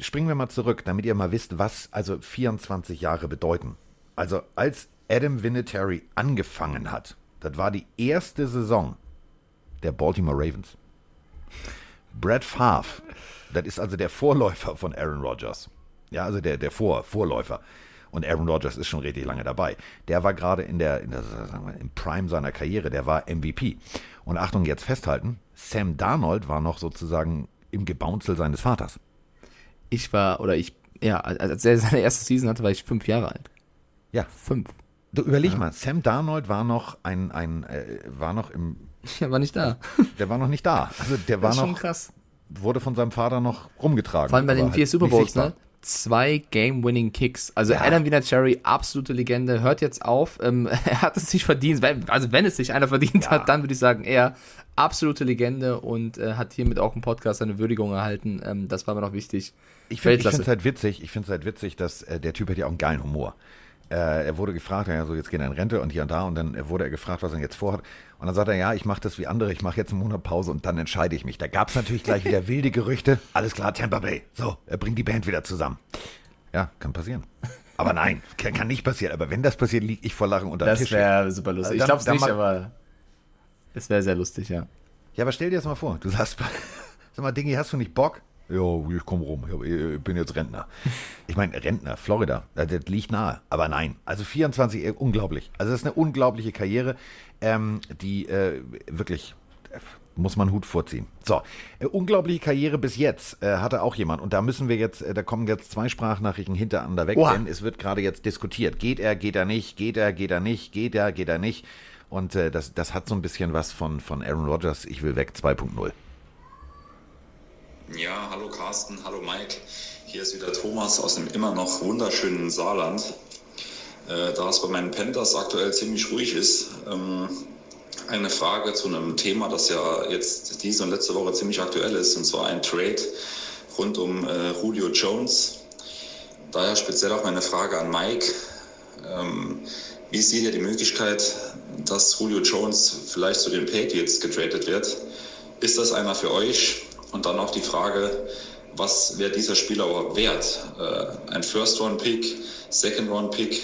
springen wir mal zurück, damit ihr mal wisst, was also 24 Jahre bedeuten. Also als Adam Vinatieri angefangen hat, das war die erste Saison der Baltimore Ravens. Brad Favre, das ist also der Vorläufer von Aaron Rodgers. Ja, also der, der Vor, Vorläufer. Und Aaron Rodgers ist schon richtig lange dabei. Der war gerade in der, in der sagen wir, im Prime seiner Karriere, der war MVP. Und Achtung, jetzt festhalten, Sam Darnold war noch sozusagen im Gebounzel seines Vaters. Ich war, oder ich, ja, als er seine erste Season hatte, war ich fünf Jahre alt. Ja. Fünf. Du überleg ja. mal, Sam Darnold war noch ein, ein äh, war noch im. Der war nicht da. Der war noch nicht da. Also der war noch. krass. Wurde von seinem Vater noch rumgetragen. Vor allem bei den vier halt Super Bowls, ne? Zwei Game-Winning Kicks. Also ja. Adam Vinatieri, absolute Legende, hört jetzt auf. Ähm, er hat es sich verdient. Also wenn es sich einer verdient ja. hat, dann würde ich sagen, er absolute Legende und äh, hat hiermit auch im Podcast seine Würdigung erhalten. Ähm, das war mir noch wichtig. Ich finde es halt witzig, ich finde es halt witzig, dass äh, der Typ hat ja auch einen geilen Humor. Äh, er wurde gefragt, ja, so jetzt geht er in Rente und hier und da und dann wurde er gefragt, was er jetzt vorhat. Und dann sagt er, ja, ich mache das wie andere, ich mache jetzt einen Monat Pause und dann entscheide ich mich. Da gab es natürlich gleich wieder wilde Gerüchte. Alles klar, Tampa Bay. So, er bringt die Band wieder zusammen. Ja, kann passieren. Aber nein, kann, kann nicht passieren. Aber wenn das passiert, liege ich vor Lachen unter dem Tisch. Das wäre super lustig. ich glaube es nicht, aber es wäre sehr lustig, ja. Ja, aber stell dir das mal vor. Du sagst, sag mal, Dingi, hast du nicht Bock? Ja, ich komme rum, ich bin jetzt Rentner. Ich meine, Rentner, Florida, das liegt nahe. Aber nein, also 24, äh, unglaublich. Also das ist eine unglaubliche Karriere, ähm, die äh, wirklich, äh, muss man Hut vorziehen. So, äh, unglaubliche Karriere bis jetzt äh, hatte auch jemand. Und da müssen wir jetzt, äh, da kommen jetzt zwei Sprachnachrichten hintereinander weg, Oha. denn es wird gerade jetzt diskutiert. Geht er, geht er nicht, geht er, geht er nicht, geht er, geht er nicht. Und das, das hat so ein bisschen was von, von Aaron Rodgers, ich will weg 2.0. Ja, hallo Carsten, hallo Mike. Hier ist wieder Thomas aus dem immer noch wunderschönen Saarland. Äh, da es bei meinen Panthers aktuell ziemlich ruhig ist, ähm, eine Frage zu einem Thema, das ja jetzt diese und letzte Woche ziemlich aktuell ist, und zwar ein Trade rund um äh, Julio Jones. Daher speziell auch meine Frage an Mike. Ähm, wie seht ihr die Möglichkeit, dass Julio Jones vielleicht zu den Patriots getradet wird? Ist das einer für euch? Und dann auch die Frage, was wäre dieser Spieler überhaupt wert? Äh, ein First-Round-Pick, Second-Round-Pick?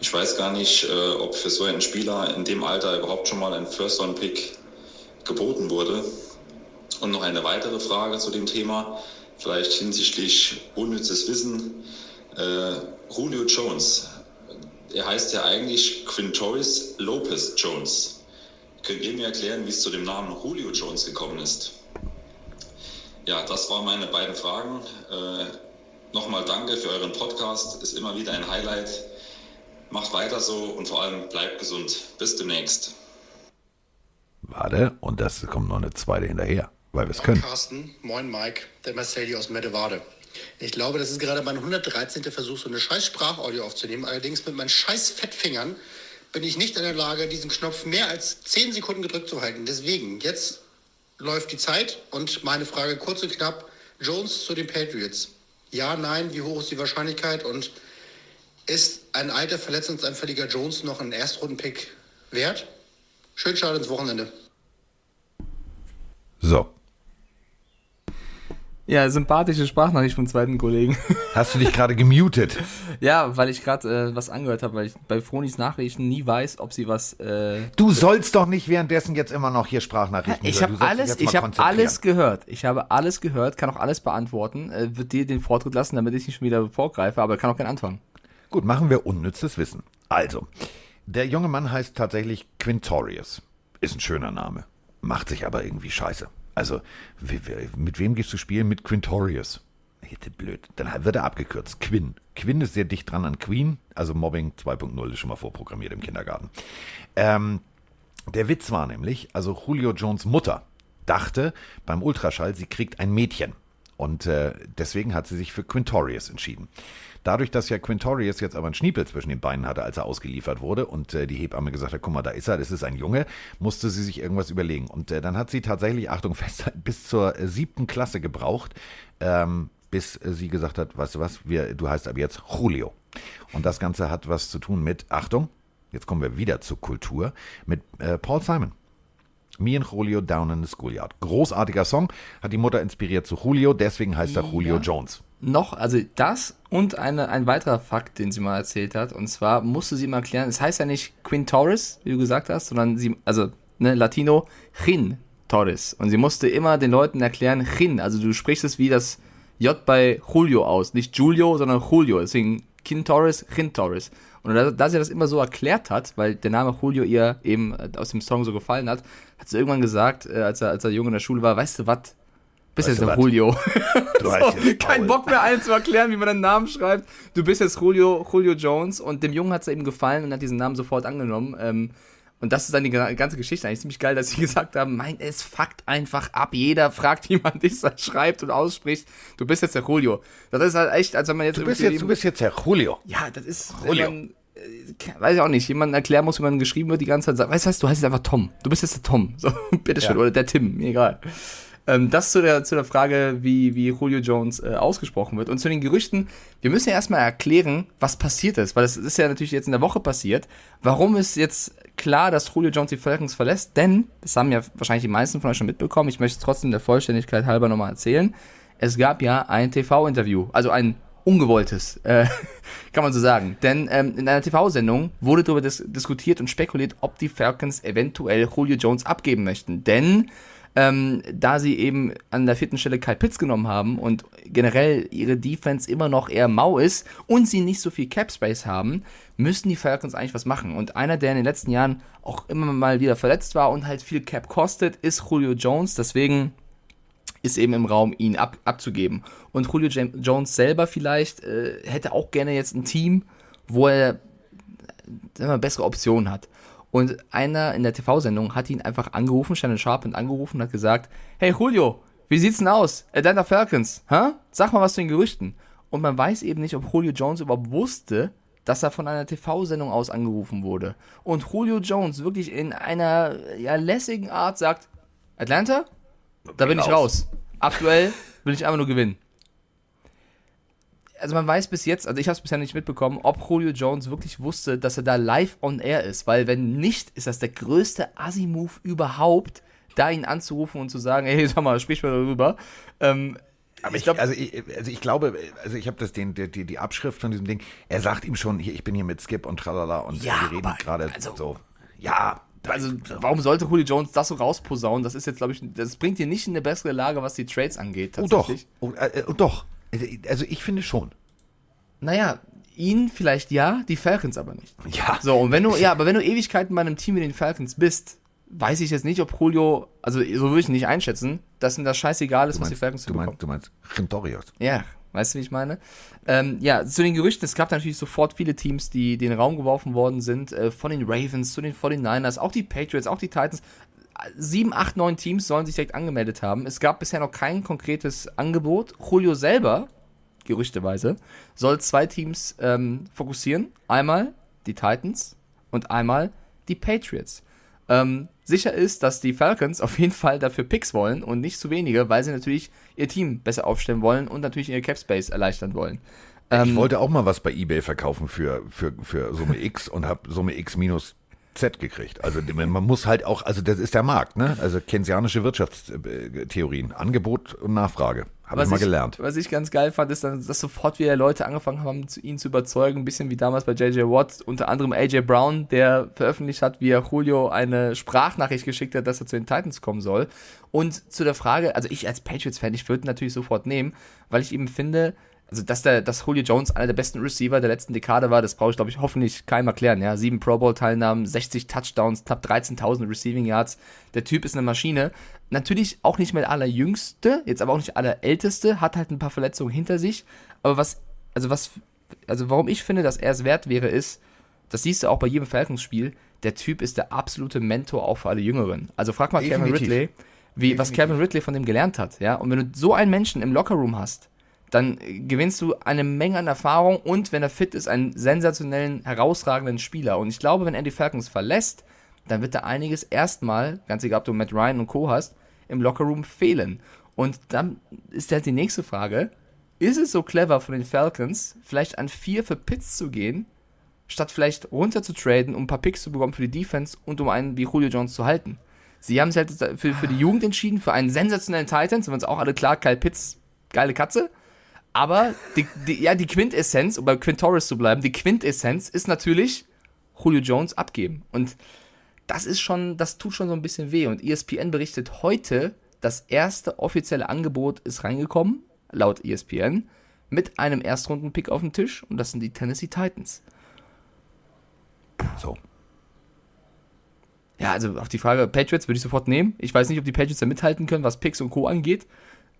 Ich weiß gar nicht, äh, ob für so einen Spieler in dem Alter überhaupt schon mal ein First-Round-Pick geboten wurde. Und noch eine weitere Frage zu dem Thema, vielleicht hinsichtlich unnützes Wissen. Äh, Julio Jones, er heißt ja eigentlich Quintoris Lopez Jones. Könnt ihr mir erklären, wie es zu dem Namen Julio Jones gekommen ist? Ja, das waren meine beiden Fragen. Äh, Nochmal danke für euren Podcast. Ist immer wieder ein Highlight. Macht weiter so und vor allem bleibt gesund. Bis demnächst. Warte, und das kommt noch eine zweite hinterher, weil wir es können. Carsten, moin Mike, der Marcelli aus Medewade. Ich glaube, das ist gerade mein 113. Versuch, so eine scheiß Sprachaudio aufzunehmen. Allerdings mit meinen scheiß Fettfingern bin ich nicht in der Lage, diesen Knopf mehr als 10 Sekunden gedrückt zu halten. Deswegen, jetzt läuft die Zeit und meine Frage kurz und knapp, Jones zu den Patriots. Ja, nein, wie hoch ist die Wahrscheinlichkeit und ist ein alter, verletzungsanfälliger Jones noch ein Erstrunden-Pick wert? Schön Start ins Wochenende. So, ja, sympathische Sprachnachricht vom zweiten Kollegen. Hast du dich gerade gemutet? ja, weil ich gerade äh, was angehört habe, weil ich bei Fronis Nachrichten nie weiß, ob sie was. Äh, du sollst doch nicht währenddessen jetzt immer noch hier Sprachnachrichten Ich habe alles, ich habe alles gehört. Ich habe alles gehört, kann auch alles beantworten. Äh, wird dir den Vortritt lassen, damit ich nicht schon wieder vorgreife, aber kann auch keinen anfangen. Gut, machen wir unnützes Wissen. Also, der junge Mann heißt tatsächlich Quintorius. Ist ein schöner Name. Macht sich aber irgendwie scheiße. Also, mit wem gehst du spielen? Mit Quintorius. Blöd. Dann wird er abgekürzt. Quinn. Quinn ist sehr dicht dran an Queen. Also Mobbing 2.0 ist schon mal vorprogrammiert im Kindergarten. Ähm, der Witz war nämlich, also Julio Jones Mutter dachte beim Ultraschall, sie kriegt ein Mädchen. Und äh, deswegen hat sie sich für Quintorius entschieden. Dadurch, dass ja Quintorius jetzt aber einen Schniepel zwischen den Beinen hatte, als er ausgeliefert wurde und äh, die Hebamme gesagt hat, guck mal, da ist er, das ist ein Junge, musste sie sich irgendwas überlegen. Und äh, dann hat sie tatsächlich, Achtung, fest, bis zur äh, siebten Klasse gebraucht, ähm, bis sie gesagt hat, weißt du was, wir, du heißt ab jetzt Julio. Und das Ganze hat was zu tun mit, Achtung, jetzt kommen wir wieder zur Kultur, mit äh, Paul Simon. Me and Julio Down in the Schoolyard. Großartiger Song, hat die Mutter inspiriert zu Julio, deswegen heißt er Julio Ja. Jones. Noch, also das und eine, ein weiterer Fakt, den sie mal erzählt hat, und zwar musste sie mal erklären, es heißt ja nicht Quinn Torres, wie du gesagt hast, sondern sie, also, ne, Latino, Chin Torres. Und sie musste immer den Leuten erklären, Chin, also du sprichst es wie das J bei Julio aus, nicht Julio, sondern Julio, deswegen Quinn Torres, Chin Torres. Und da, da sie das immer so erklärt hat, weil der Name Julio ihr eben äh, aus dem Song so gefallen hat, hat sie irgendwann gesagt, äh, als er, als er jung in der Schule war, weißt du was, bist Weißt jetzt der? Julio. So, kein Paul. Bock mehr allen zu erklären, wie man den Namen schreibt. Du bist jetzt Julio, Julio Jones und dem Jungen hat es eben gefallen und hat diesen Namen sofort angenommen. Ähm, und das ist dann die ga- ganze Geschichte eigentlich ziemlich geil, dass sie gesagt haben, mein, es fuckt einfach ab. Jeder fragt, wie man dich schreibt und ausspricht. Du bist jetzt der Julio. Das ist halt echt, als wenn man jetzt Du bist jetzt, du bist jetzt Herr Julio. ja, das ist, Julio. man, äh, weiß ich auch nicht, jemand erklären muss, wie man geschrieben wird, die ganze Zeit sagt, weißt du was, du heißt jetzt einfach Tom. Du bist jetzt der Tom. So, bitteschön. Ja. Oder der Tim, mir egal. Ähm, das zu der, zu der Frage, wie, wie Julio Jones äh, ausgesprochen wird. Und zu den Gerüchten, wir müssen ja erstmal erklären, was passiert ist, weil das ist ja natürlich jetzt in der Woche passiert. Warum ist jetzt klar, dass Julio Jones die Falcons verlässt? Denn, das haben ja wahrscheinlich die meisten von euch schon mitbekommen, ich möchte es trotzdem der Vollständigkeit halber nochmal erzählen. Es gab ja ein TV-Interview, also ein ungewolltes, äh, kann man so sagen. Denn ähm, in einer TV-Sendung wurde darüber dis diskutiert und spekuliert, ob die Falcons eventuell Julio Jones abgeben möchten. Denn ähm, da sie eben an der vierten Stelle Kyle Pitts genommen haben und generell ihre Defense immer noch eher mau ist und sie nicht so viel Cap Space haben, müssen die Falcons eigentlich was machen. Und einer, der in den letzten Jahren auch immer mal wieder verletzt war und halt viel Cap kostet, ist Julio Jones. Deswegen ist eben im Raum, ihn ab, abzugeben. Und Julio Jam Jones selber vielleicht äh, hätte auch gerne jetzt ein Team, wo er sagen wir, bessere Optionen hat. Und einer in der TV-Sendung hat ihn einfach angerufen, Shannon Sharp hat angerufen und hat gesagt, hey Julio, wie sieht's denn aus? Atlanta Falcons, hä? Sag mal was zu den Gerüchten. Und man weiß eben nicht, ob Julio Jones überhaupt wusste, dass er von einer TV-Sendung aus angerufen wurde. Und Julio Jones wirklich in einer ja, lässigen Art sagt, Atlanta? Da bin ich raus. Aktuell will ich einfach nur gewinnen. Also man weiß bis jetzt, also ich habe es bisher nicht mitbekommen, ob Julio Jones wirklich wusste, dass er da live on air ist, weil wenn nicht, ist das der größte Assi-Move überhaupt, da ihn anzurufen und zu sagen, hey, sag mal, sprich mal darüber. Ähm, Aber ich, glaub- also, ich, also ich glaube, also ich habe das den, die, die, die Abschrift von diesem Ding. Er sagt ihm schon, hier, ich bin hier mit Skip und tralala und Ja, wir reden gerade also- so. Ja, also warum sollte Julio Jones das so rausposaunen? Das ist jetzt, glaube ich, das bringt ihn nicht in eine bessere Lage, was die Trades angeht, oh doch, tatsächlich. oh, äh, oh, doch. Also, ich finde schon. Naja, ihn vielleicht ja, die Falcons aber nicht. Ja. So, und wenn du, ja, aber wenn du Ewigkeiten bei einem Team wie den Falcons bist, weiß ich jetzt nicht, ob Julio, also so würde ich ihn nicht einschätzen, dass ihm das scheißegal ist, Du was die meinst, Falcons du bekommen. meinst, du meinst Rentorios. Ja, weißt du, wie ich meine? Ähm, ja, zu den Gerüchten, es gab natürlich sofort viele Teams, die, den Raum geworfen worden sind, äh, von den Ravens zu den 49ers, auch die Patriots, auch die Titans. Sieben, acht, neun Teams sollen sich direkt angemeldet haben. Es gab bisher noch kein konkretes Angebot. Julio selber, gerüchteweise, soll zwei Teams ähm, fokussieren. Einmal die Titans und einmal die Patriots. Ähm, sicher ist, dass die Falcons auf jeden Fall dafür Picks wollen und nicht zu wenige, weil sie natürlich ihr Team besser aufstellen wollen und natürlich ihre Cap Space erleichtern wollen. Ähm, Ich wollte auch mal was bei eBay verkaufen für, für, für Summe X und habe Summe X minus Z gekriegt. Also man muss halt auch, also das ist der Markt, ne? Also keynesianische Wirtschaftstheorien, Angebot und Nachfrage. Habe ich mal gelernt. Was ich ganz geil fand, ist, dann, dass sofort wieder Leute angefangen haben, zu, ihn zu überzeugen. Ein bisschen wie damals bei JJ Watt, unter anderem AJ Brown, der veröffentlicht hat, wie er Julio eine Sprachnachricht geschickt hat, dass er zu den Titans kommen soll. Und zu der Frage, also ich als Patriots-Fan, ich würde ihn natürlich sofort nehmen, weil ich eben finde, also dass der, dass Julio Jones einer der besten Receiver der letzten Dekade war, das brauche ich, glaube ich, hoffentlich keinem erklären. Ja, sieben Pro Bowl-Teilnahmen, 60 Touchdowns, knapp 13.000 Receiving Yards. Der Typ ist eine Maschine. Natürlich auch nicht mehr der allerjüngste, jetzt aber auch nicht allerälteste, hat halt ein paar Verletzungen hinter sich. Aber was, also was, also warum ich finde, dass er es wert wäre, ist, das siehst du auch bei jedem Falcons-Spiel, der Typ ist der absolute Mentor auch für alle Jüngeren. Also frag mal Kevin Definitiv. Ridley, wie, was Kevin Ridley von dem gelernt hat, ja. Und wenn du so einen Menschen im Lockerroom hast, dann gewinnst du eine Menge an Erfahrung und wenn er fit ist, einen sensationellen, herausragenden Spieler. Und ich glaube, wenn er die Falcons verlässt, dann wird da einiges erstmal, ganz egal ob du Matt Ryan und Co. hast, im Lockerroom fehlen. Und dann ist halt die nächste Frage, ist es so clever von den Falcons, vielleicht an vier für Pitts zu gehen, statt vielleicht runter zu traden, um ein paar Picks zu bekommen für die Defense und um einen wie Julio Jones zu halten? Sie haben sich halt für, für die Jugend entschieden, für einen sensationellen Titan, sind wir uns auch alle klar, Kyle Pitts, geile Katze. Aber die, die, ja, die Quintessenz, um bei Quintoris zu bleiben, die Quintessenz ist natürlich Julio Jones abgeben. Und das ist schon, das tut schon so ein bisschen weh. Und ESPN berichtet heute, das erste offizielle Angebot ist reingekommen, laut ESPN, mit einem Erstrunden-Pick auf dem Tisch. Und das sind die Tennessee Titans. So. Ja, also auf die Frage Patriots würde ich sofort nehmen. Ich weiß nicht, ob die Patriots da mithalten können, was Picks und Co. angeht.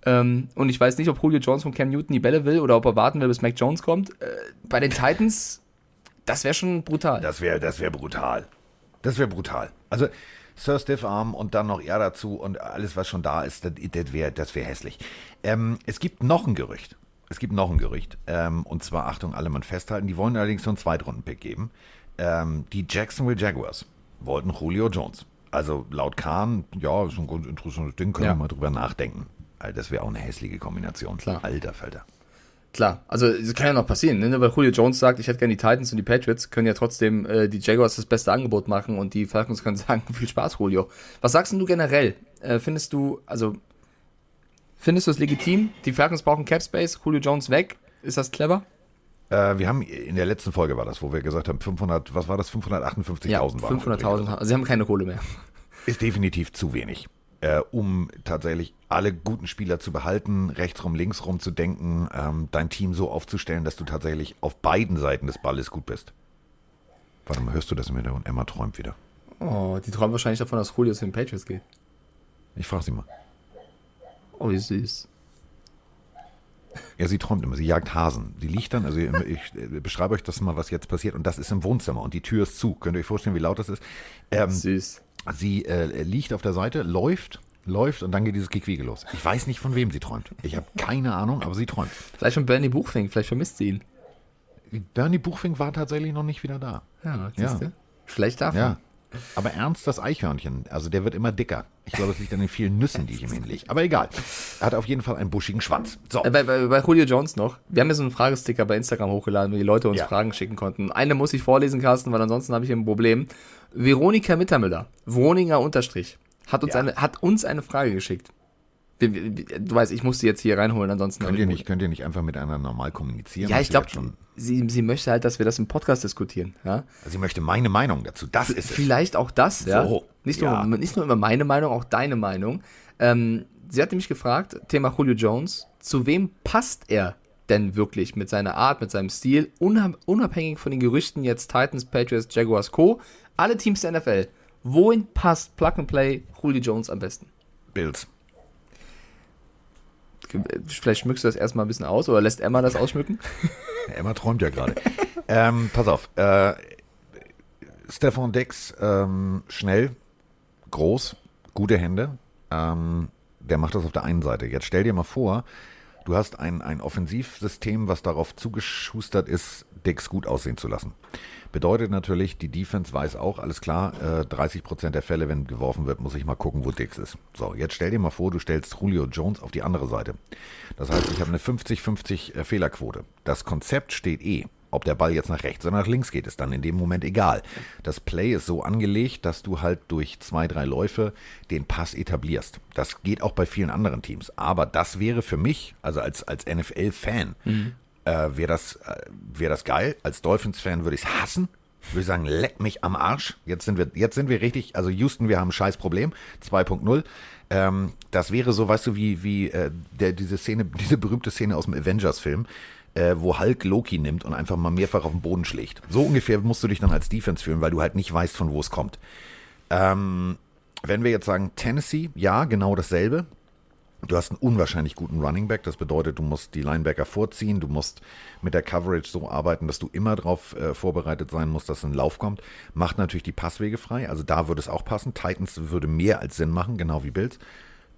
Ähm, und ich weiß nicht, ob Julio Jones von Cam Newton die Bälle will oder ob er warten will, bis Mac Jones kommt. Äh, bei den Titans, das wäre schon brutal. Das wäre das wär brutal. Das wäre brutal. Also Sir Stiff Arm und dann noch er dazu und alles, was schon da ist, das, das wäre das wär hässlich. Ähm, es gibt noch ein Gerücht. Es gibt noch ein Gerücht. Ähm, und zwar, Achtung, alle mal festhalten, die wollen allerdings so einen Zweitrunden-Pick geben. Ähm, die Jacksonville Jaguars wollten Julio Jones. Also laut Kahn, ja, ist ein ganz interessantes Ding, können Ja. wir mal drüber nachdenken. Das wäre auch eine hässliche Kombination. Klar. Alter Falter. Klar, also es kann ja noch passieren, ne? weil Julio Jones sagt, ich hätte gerne die Titans und die Patriots, können ja trotzdem äh, die Jaguars das beste Angebot machen und die Falcons können sagen, viel Spaß, Julio. Was sagst du generell? Äh, findest du, also, findest du es legitim? Die Falcons brauchen Cap Space, Julio Jones weg. Ist das clever? Äh, wir haben in der letzten Folge war das, wo wir gesagt haben, 500, was war das? 558.000 Ja, waren. 500.000. Also sie haben keine Kohle mehr. Ist definitiv zu wenig. Äh, um tatsächlich alle guten Spieler zu behalten, rechtsrum, linksrum zu denken, ähm, dein Team so aufzustellen, dass du tatsächlich auf beiden Seiten des Balles gut bist. Warte mal, hörst du das im Hintergrund? Emma träumt wieder. Oh, die träumen wahrscheinlich davon, dass Julio zu den Patriots geht. Ich frage sie mal. Oh, wie süß. Ja, sie träumt immer, sie jagt Hasen. Sie liegt dann, also ich, ich äh, beschreibe euch das mal, was jetzt passiert. Und das ist im Wohnzimmer und die Tür ist zu. Könnt ihr euch vorstellen, wie laut das ist? Ähm, Süß. Sie äh, liegt auf der Seite, läuft, läuft und dann geht dieses Gequiege los. Ich weiß nicht, von wem sie träumt. Ich habe keine Ahnung, aber sie träumt. Vielleicht von Bernie Buchfink, vielleicht vermisst sie ihn. Bernie Buchfink war tatsächlich noch nicht wieder da. Ja, Ja. siehste? Schlecht davon. Ja. Aber Ernst, das Eichhörnchen, also der wird immer dicker. Ich glaube, es liegt an den vielen Nüssen, die ich ihm hinlege. Aber egal. Er hat auf jeden Fall einen buschigen Schwanz. So. Äh, Bei, bei, bei Julio Jones noch. Wir haben ja so einen Fragesticker bei Instagram hochgeladen, wo die Leute uns Ja. Fragen schicken konnten. Eine muss ich vorlesen, Carsten, weil ansonsten habe ich hier ein Problem. Veronika Mittermüller, Wohninger Unterstrich, hat uns, Ja. eine, hat uns eine Frage geschickt. Du weißt, ich muss sie jetzt hier reinholen, ansonsten. Könnt ihr nicht, könnt ihr nicht einfach miteinander normal kommunizieren? Ja, ich glaube, sie, sie möchte halt, dass wir das im Podcast diskutieren. Ja? Sie möchte meine Meinung dazu. Das ist es. Vielleicht auch das, ja. So, Nicht, ja. Nur, nicht nur immer meine Meinung, auch deine Meinung. Ähm, sie hat nämlich gefragt, Thema Julio Jones, zu wem passt er denn wirklich mit seiner Art, mit seinem Stil, unab- unabhängig von den Gerüchten jetzt Titans, Patriots, Jaguars, Co., alle Teams der NFL, wohin passt Plug and Play Julio Jones am besten? Bills. Vielleicht schmückst du das erstmal ein bisschen aus oder lässt Emma das ausschmücken? Emma träumt ja gerade. ähm, pass auf. Äh, Stefan Dix, ähm, schnell, groß, gute Hände. Ähm, der macht das auf der einen Seite. Jetzt stell dir mal vor, du hast ein, ein Offensivsystem, was darauf zugeschustert ist, Dix gut aussehen zu lassen. Bedeutet natürlich, die Defense weiß auch, alles klar, äh, 30% der Fälle, wenn geworfen wird, muss ich mal gucken, wo Dix ist. So, jetzt stell dir mal vor, du stellst Julio Jones auf die andere Seite. Das heißt, ich habe eine 50-50 äh, Fehlerquote. Das Konzept steht eh. Ob der Ball jetzt nach rechts oder nach links geht, ist dann in dem Moment egal. Das Play ist so angelegt, dass du halt durch zwei, drei Läufe den Pass etablierst. Das geht auch bei vielen anderen Teams. Aber das wäre für mich, also als, als NFL-Fan, äh, wäre das, äh, wär das geil. Als Dolphins-Fan würde ich es hassen. Würde sagen, leck mich am Arsch. Jetzt sind wir, jetzt sind wir richtig, also Houston, wir haben ein scheiß Problem. 2.0. Ähm, das wäre so, weißt du, wie, wie äh, der, diese Szene, diese berühmte Szene aus dem Avengers-Film, äh, wo Hulk Loki nimmt und einfach mal mehrfach auf den Boden schlägt. So ungefähr musst du dich dann als Defense fühlen, weil du halt nicht weißt, von wo es kommt. Ähm, wenn wir jetzt sagen Tennessee, ja, genau dasselbe. Du hast einen unwahrscheinlich guten Running Back. Das bedeutet, du musst die Linebacker vorziehen. Du musst mit der Coverage so arbeiten, dass du immer darauf äh, vorbereitet sein musst, dass ein Lauf kommt. Macht natürlich die Passwege frei. Also da würde es auch passen. Titans würde mehr als Sinn machen, genau wie Bills.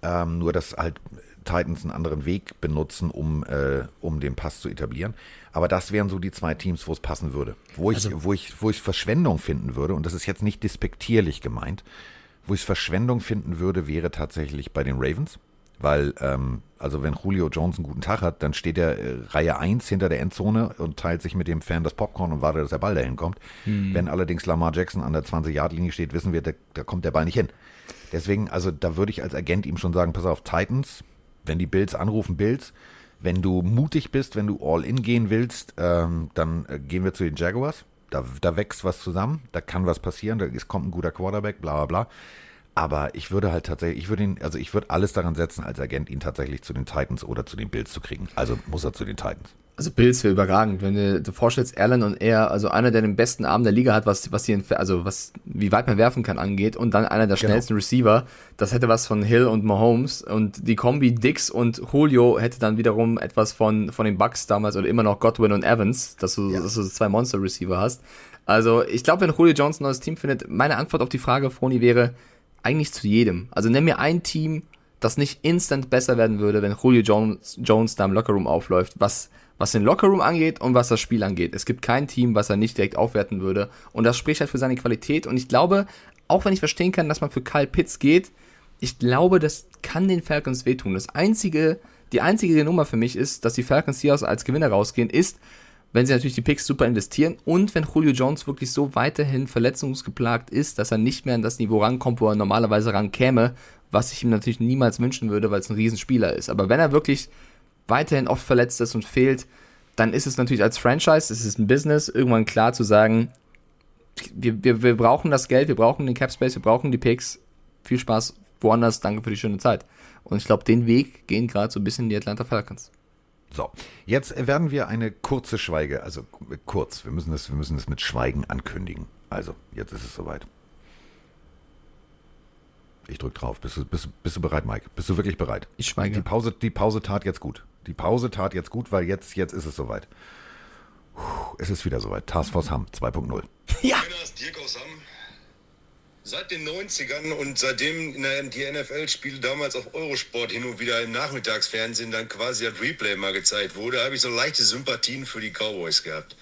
Ähm, nur, dass halt Titans einen anderen Weg benutzen, um, äh, um den Pass zu etablieren. Aber das wären so die zwei Teams, wo es passen würde. Wo ich, wo ich, wo ich Verschwendung finden würde, und das ist jetzt nicht despektierlich gemeint, wo ich Verschwendung finden würde, wäre tatsächlich bei den Ravens. Weil, ähm, also wenn Julio Jones einen guten Tag hat, dann steht er äh, Reihe 1 hinter der Endzone und teilt sich mit dem Fan das Popcorn und wartet, dass der Ball dahin kommt. Hm. Wenn allerdings Lamar Jackson an der 20-Yard-Linie steht, wissen wir, da, da kommt der Ball nicht hin. Deswegen, also da würde ich als Agent ihm schon sagen, pass auf, Titans, wenn die Bills anrufen, Bills, wenn du mutig bist, wenn du all in gehen willst, ähm, dann äh, gehen wir zu den Jaguars. Da, da wächst was zusammen, da kann was passieren, da ist, kommt ein guter Quarterback, bla bla bla. Aber ich würde halt tatsächlich, ich würde ihn, also ich würde alles daran setzen, als Agent ihn tatsächlich zu den Titans oder zu den Bills zu kriegen. Also muss er zu den Titans. Also Bills wäre überragend, wenn du dir vorstellst, Allen und er, also einer, der den besten Arm der Liga hat, was, was hier, also was, wie weit man werfen kann angeht, und dann einer der genau. schnellsten genau. Receiver, das hätte was von Hill und Mahomes, und die Kombi Dix und Julio hätte dann wiederum etwas von, von den Bucks damals, oder immer noch Godwin und Evans, dass du, ja. dass du zwei Monster-Receiver hast. Also, ich glaube, wenn Julio Jones ein neues Team findet, meine Antwort auf die Frage, Froni, wäre, eigentlich zu jedem. Also nenn mir ein Team, das nicht instant besser werden würde, wenn Julio Jones, Jones da im Lockerroom aufläuft, was, was den Lockerroom angeht und was das Spiel angeht. Es gibt kein Team, was er nicht direkt aufwerten würde. Und das spricht halt für seine Qualität. Und ich glaube, auch wenn ich verstehen kann, dass man für Kyle Pitts geht, ich glaube, das kann den Falcons wehtun. Das einzige, die einzige Nummer für mich ist, dass die Falcons hier als Gewinner rausgehen, ist, wenn sie natürlich die Picks super investieren und wenn Julio Jones wirklich so weiterhin verletzungsgeplagt ist, dass er nicht mehr an das Niveau rankommt, wo er normalerweise rankäme, was ich ihm natürlich niemals wünschen würde, weil es ein Riesenspieler ist. Aber wenn er wirklich weiterhin oft verletzt ist und fehlt, dann ist es natürlich als Franchise, es ist ein Business, irgendwann klar zu sagen, wir, wir, wir brauchen das Geld, wir brauchen den Cap Space, wir brauchen die Picks. Viel Spaß woanders, danke für die schöne Zeit. Und ich glaube, den Weg gehen gerade so ein bisschen die Atlanta Falcons. So, jetzt werden wir eine kurze Schweige, also kurz, wir müssen das, wir müssen das mit Schweigen ankündigen. Also, jetzt ist es soweit. Ich drück drauf. Bist du, bist, bist du bereit, Mike? Bist du wirklich bereit? Ich schweige. Die Pause, die Pause tat jetzt gut. Die Pause tat jetzt gut, weil jetzt, jetzt ist es soweit. Es ist wieder soweit. Taskforce Hamm 2.0. Ja. Dirk aus Hamm. Seit den 90ern und seitdem die NFL-Spiele damals auf Eurosport hin und wieder im Nachmittagsfernsehen dann quasi als Replay mal gezeigt wurde, habe ich so leichte Sympathien für die Cowboys gehabt.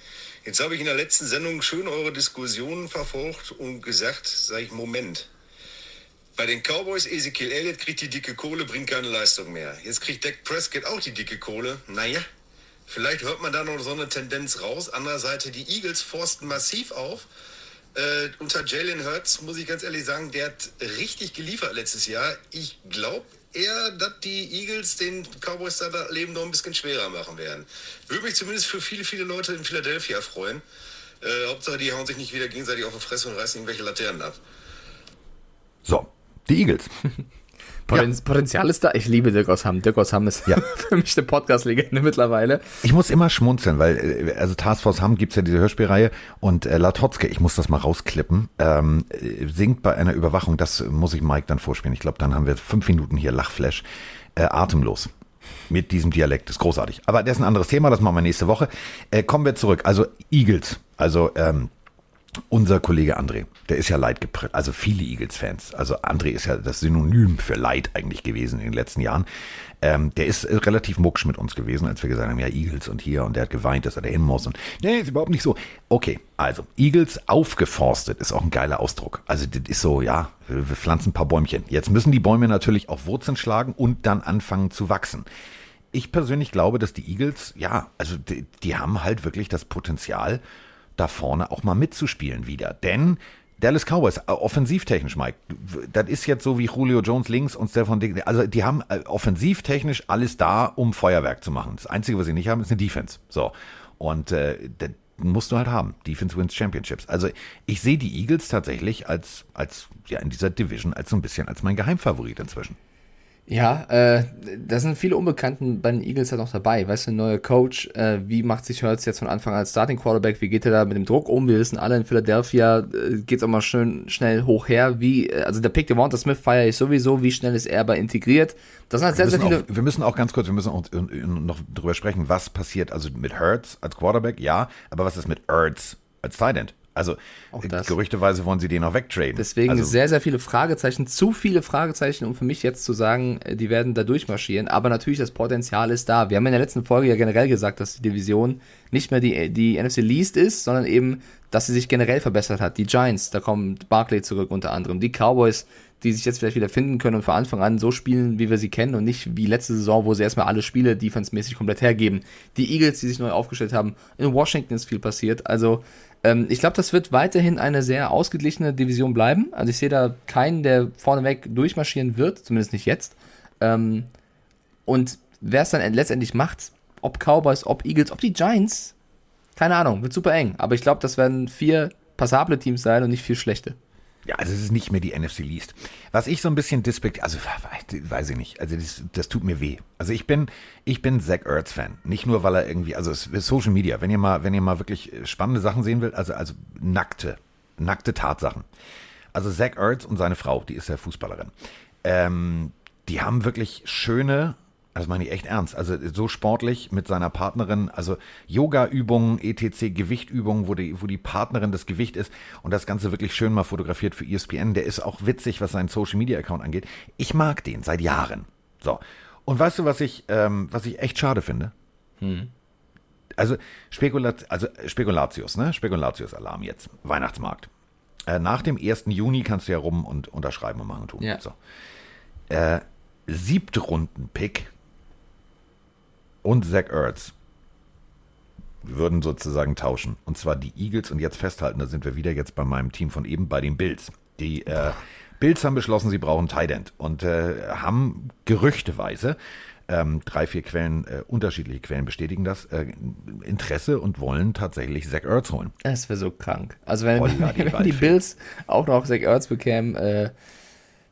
Jetzt habe ich in der letzten Sendung schön eure Diskussionen verfolgt und gesagt, sage ich, Moment. Bei den Cowboys, Ezekiel Elliott kriegt die dicke Kohle, bringt keine Leistung mehr. Jetzt kriegt Dak Prescott auch die dicke Kohle. Naja, vielleicht hört man da noch so eine Tendenz raus. Andererseits, die Eagles forsten massiv auf äh, unter Jalen Hurts muss ich ganz ehrlich sagen, der hat richtig geliefert letztes Jahr. Ich glaube eher, dass die Eagles den Cowboys da das Leben noch ein bisschen schwerer machen werden. Würde mich zumindest für viele, viele Leute in Philadelphia freuen. Äh, Hauptsache, die hauen sich nicht wieder gegenseitig auf die Fresse und reißen irgendwelche Laternen ab. So, die Eagles. Poten ja. Potenzial ist da. Ich liebe Dirk aus Hamm. Dirk aus Hamm ist ja. für mich eine Podcast-Legende mittlerweile. Ich muss immer schmunzeln, weil, äh, also Task Force Hamm gibt's ja diese Hörspielreihe und äh, Latotzke, ich muss das mal rausklippen, ähm, singt bei einer Überwachung, das muss ich Mike dann vorspielen. Ich glaube, dann haben wir fünf Minuten hier Lachflash. Äh, atemlos mit diesem Dialekt. Das ist großartig. Aber das ist ein anderes Thema, das machen wir nächste Woche. Äh, kommen wir zurück. Also Eagles. Also ähm, unser Kollege André, der ist ja Leid geprägt, also viele Eagles-Fans. Also André ist ja das Synonym für Leid eigentlich gewesen in den letzten Jahren. Ähm, der ist relativ mucksch mit uns gewesen, als wir gesagt haben, ja, Eagles und hier und der hat geweint, dass er da hin muss und nee, ist überhaupt nicht so. Okay, also Eagles aufgeforstet ist auch ein geiler Ausdruck. Also das ist so, ja, wir pflanzen ein paar Bäumchen. Jetzt müssen die Bäume natürlich auch Wurzeln schlagen und dann anfangen zu wachsen. Ich persönlich glaube, dass die Eagles, ja, also die, die haben halt wirklich das Potenzial, da vorne auch mal mitzuspielen wieder. Denn Dallas Cowboys, äh, offensivtechnisch, Mike, das ist jetzt so wie Julio Jones links und Stefan Dick. Also die haben äh, offensivtechnisch alles da, um Feuerwerk zu machen. Das Einzige, was sie nicht haben, ist eine Defense. So. Und äh, das musst du halt haben. Defense wins Championships. Also ich sehe die Eagles tatsächlich als, als, ja, in dieser Division als so ein bisschen als mein Geheimfavorit inzwischen. Ja, äh, da sind viele Unbekannten bei den Eagles halt noch dabei. Weißt du, ein neuer Coach, äh, wie macht sich Hurts jetzt von Anfang an als Starting Quarterback? Wie geht er da mit dem Druck um? Wir wissen alle in Philadelphia äh, geht's auch mal schön schnell hoch her. Wie, äh, also der Pick Devonta Smith feiere ich sowieso. Wie schnell ist er aber integriert? Das sind halt sehr, sehr viele. Auch, wir müssen auch ganz kurz, wir müssen auch noch drüber sprechen, was passiert. Also mit Hurts als Quarterback, ja, aber was ist mit Hurts als Tight End? Also gerüchteweise wollen sie den noch wegtraden. Deswegen also, sehr, sehr viele Fragezeichen, zu viele Fragezeichen, um für mich jetzt zu sagen, äh, die werden da durchmarschieren. Aber natürlich, das Potenzial ist da. Wir haben in der letzten Folge ja generell gesagt, dass die Division nicht mehr die, die NFC Least ist, sondern eben dass sie sich generell verbessert hat. Die Giants, da kommt Barclay zurück unter anderem. Die Cowboys, die sich jetzt vielleicht wieder finden können und von Anfang an so spielen, wie wir sie kennen und nicht wie letzte Saison, wo sie erstmal alle Spiele defensemäßig komplett hergeben. Die Eagles, die sich neu aufgestellt haben. In Washington ist viel passiert. Also ähm, ich glaube, das wird weiterhin eine sehr ausgeglichene Division bleiben. Also ich sehe da keinen, der vorneweg durchmarschieren wird, zumindest nicht jetzt. Ähm, und wer es dann letztendlich macht, ob Cowboys, ob Eagles, ob die Giants, keine Ahnung, wird super eng. Aber ich glaube, das werden vier passable Teams sein und nicht vier schlechte. Ja, also es ist nicht mehr die NFC Least. Was ich so ein bisschen dispekt, also weiß ich nicht, also das, das tut mir weh. Also ich bin, ich bin Zach Ertz Fan. Nicht nur, weil er irgendwie, also Social Media, wenn ihr mal, wenn ihr mal wirklich spannende Sachen sehen will, also, also nackte, nackte Tatsachen. Also Zach Ertz und seine Frau, die ist ja Fußballerin, ähm, die haben wirklich schöne, das meine ich echt ernst. Also so sportlich mit seiner Partnerin, also Yoga-Übungen, etc., Gewichtübungen, wo die, wo die Partnerin das Gewicht ist und das Ganze wirklich schön mal fotografiert für ESPN. Der ist auch witzig, was seinen Social-Media-Account angeht. Ich mag den seit Jahren. So. Und weißt du, was ich, ähm, was ich echt schade finde? Hm. Also, Spekulat also Spekulatius, ne? Spekulatius-Alarm jetzt. Weihnachtsmarkt. Äh, nach dem 1. Juni kannst du ja rum und unterschreiben und machen tun. Ja. So. Äh, Siebtrunden-Pick und Zach Ertz würden sozusagen tauschen. Und zwar die Eagles und jetzt festhalten, da sind wir wieder jetzt bei meinem Team von eben, bei den Bills. Die äh, Bills haben beschlossen, sie brauchen Tight End und äh, haben gerüchteweise ähm, drei, vier Quellen, äh, unterschiedliche Quellen bestätigen das, äh, Interesse und wollen tatsächlich Zach Ertz holen. Das wäre so krank. Also wenn, wenn die Bills auch noch Zach Ertz bekämen, äh,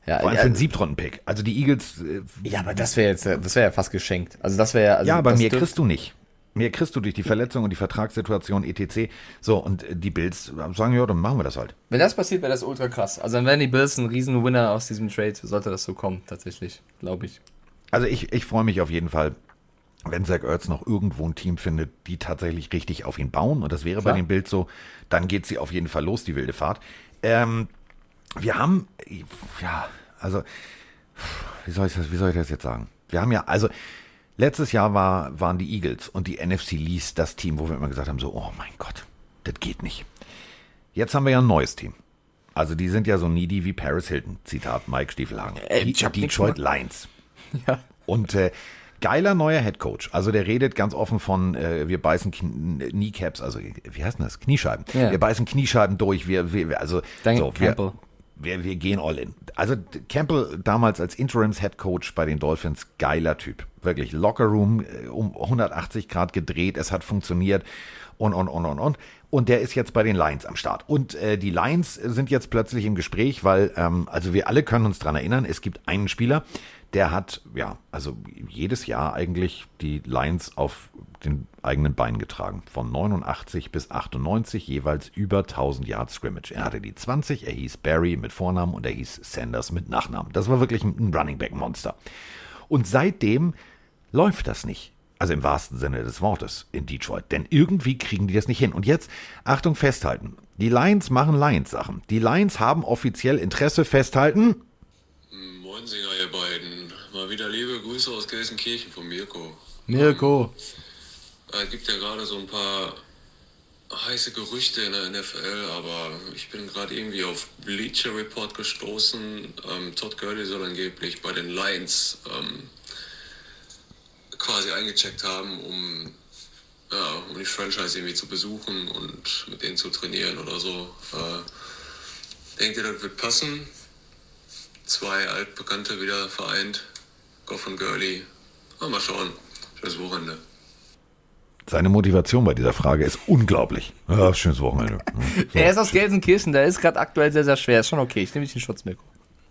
ja, Vor allem für einen Siebtrunden-Pick. Also die Eagles. Äh, ja, aber das wäre jetzt, das wäre ja fast geschenkt. Also das wäre also ja. aber mehr kriegst du nicht. Mehr kriegst du durch die Verletzung und die Vertragssituation etc. So, und die Bills sagen, ja, dann machen wir das halt. Wenn das passiert, wäre das ultra krass. Also dann wären die Bills ein riesen Winner aus diesem Trade, sollte das so kommen, tatsächlich, glaube ich. Also ich, ich freue mich auf jeden Fall, wenn Zach Ertz noch irgendwo ein Team findet, die tatsächlich richtig auf ihn bauen. Und das wäre Klar. bei den Bills so, dann geht sie auf jeden Fall los, die wilde Fahrt. Ähm, wir haben, ja, also, wie soll ich das, wie soll ich das jetzt sagen? Wir haben ja, also, letztes Jahr war, waren die Eagles und die NFC Least das Team, wo wir immer gesagt haben, so, oh mein Gott, das geht nicht. Jetzt haben wir ja ein neues Team. Also, die sind ja so needy wie Paris Hilton. Zitat Mike Stiefelhagen. Äh, die Detroit Lions. Ja. Und, äh, geiler neuer Head Coach. Also der redet ganz offen von, äh, wir beißen Kneecaps, also wie heißt denn das? Kniescheiben. Ja. Wir beißen Kniescheiben durch. Wir, wir also Danke, so, wir, wir, wir gehen all in. Also Campbell damals als Interims Head Coach bei den Dolphins, geiler Typ. Wirklich Locker Room äh, um 180 Grad gedreht, es hat funktioniert und, und, und, und, und. Und der ist jetzt bei den Lions am Start. Und äh, die Lions sind jetzt plötzlich im Gespräch, weil, ähm, also wir alle können uns dran erinnern, es gibt einen Spieler, der hat, ja, also jedes Jahr eigentlich die Lions auf den eigenen Beinen getragen. Von 89 bis 98 jeweils über 1000 Yards Scrimmage. Er hatte die 20, er hieß Barry mit Vornamen und er hieß Sanders mit Nachnamen. Das war wirklich ein Running Back Monster. Und seitdem läuft das nicht. Also im wahrsten Sinne des Wortes in Detroit. Denn irgendwie kriegen die das nicht hin. Und jetzt, Achtung, festhalten. Die Lions machen Lions-Sachen. Die Lions haben offiziell Interesse festhalten. Moinsinger, ihr beiden. Mal wieder liebe Grüße aus Gelsenkirchen von Mirko. Mirko. Es gibt ja gerade so ein paar heiße Gerüchte in der NFL, aber ich bin gerade irgendwie auf Bleacher Report gestoßen. Ähm, Todd Gurley soll angeblich bei den Lions ähm, quasi eingecheckt haben, um, ja, um die Franchise irgendwie zu besuchen und mit denen zu trainieren oder so. Äh, denkt ihr, das wird passen? Zwei Altbekannte wieder vereint, Goff und Gurley. mal schauen. Schönes Wochenende. Seine Motivation bei dieser Frage ist unglaublich. Ja, schönes Wochenende. So. Er ist aus Gelsenkirchen, der ist gerade aktuell sehr, sehr schwer. Ist schon okay, ich nehme dich den Schutz, Mirko.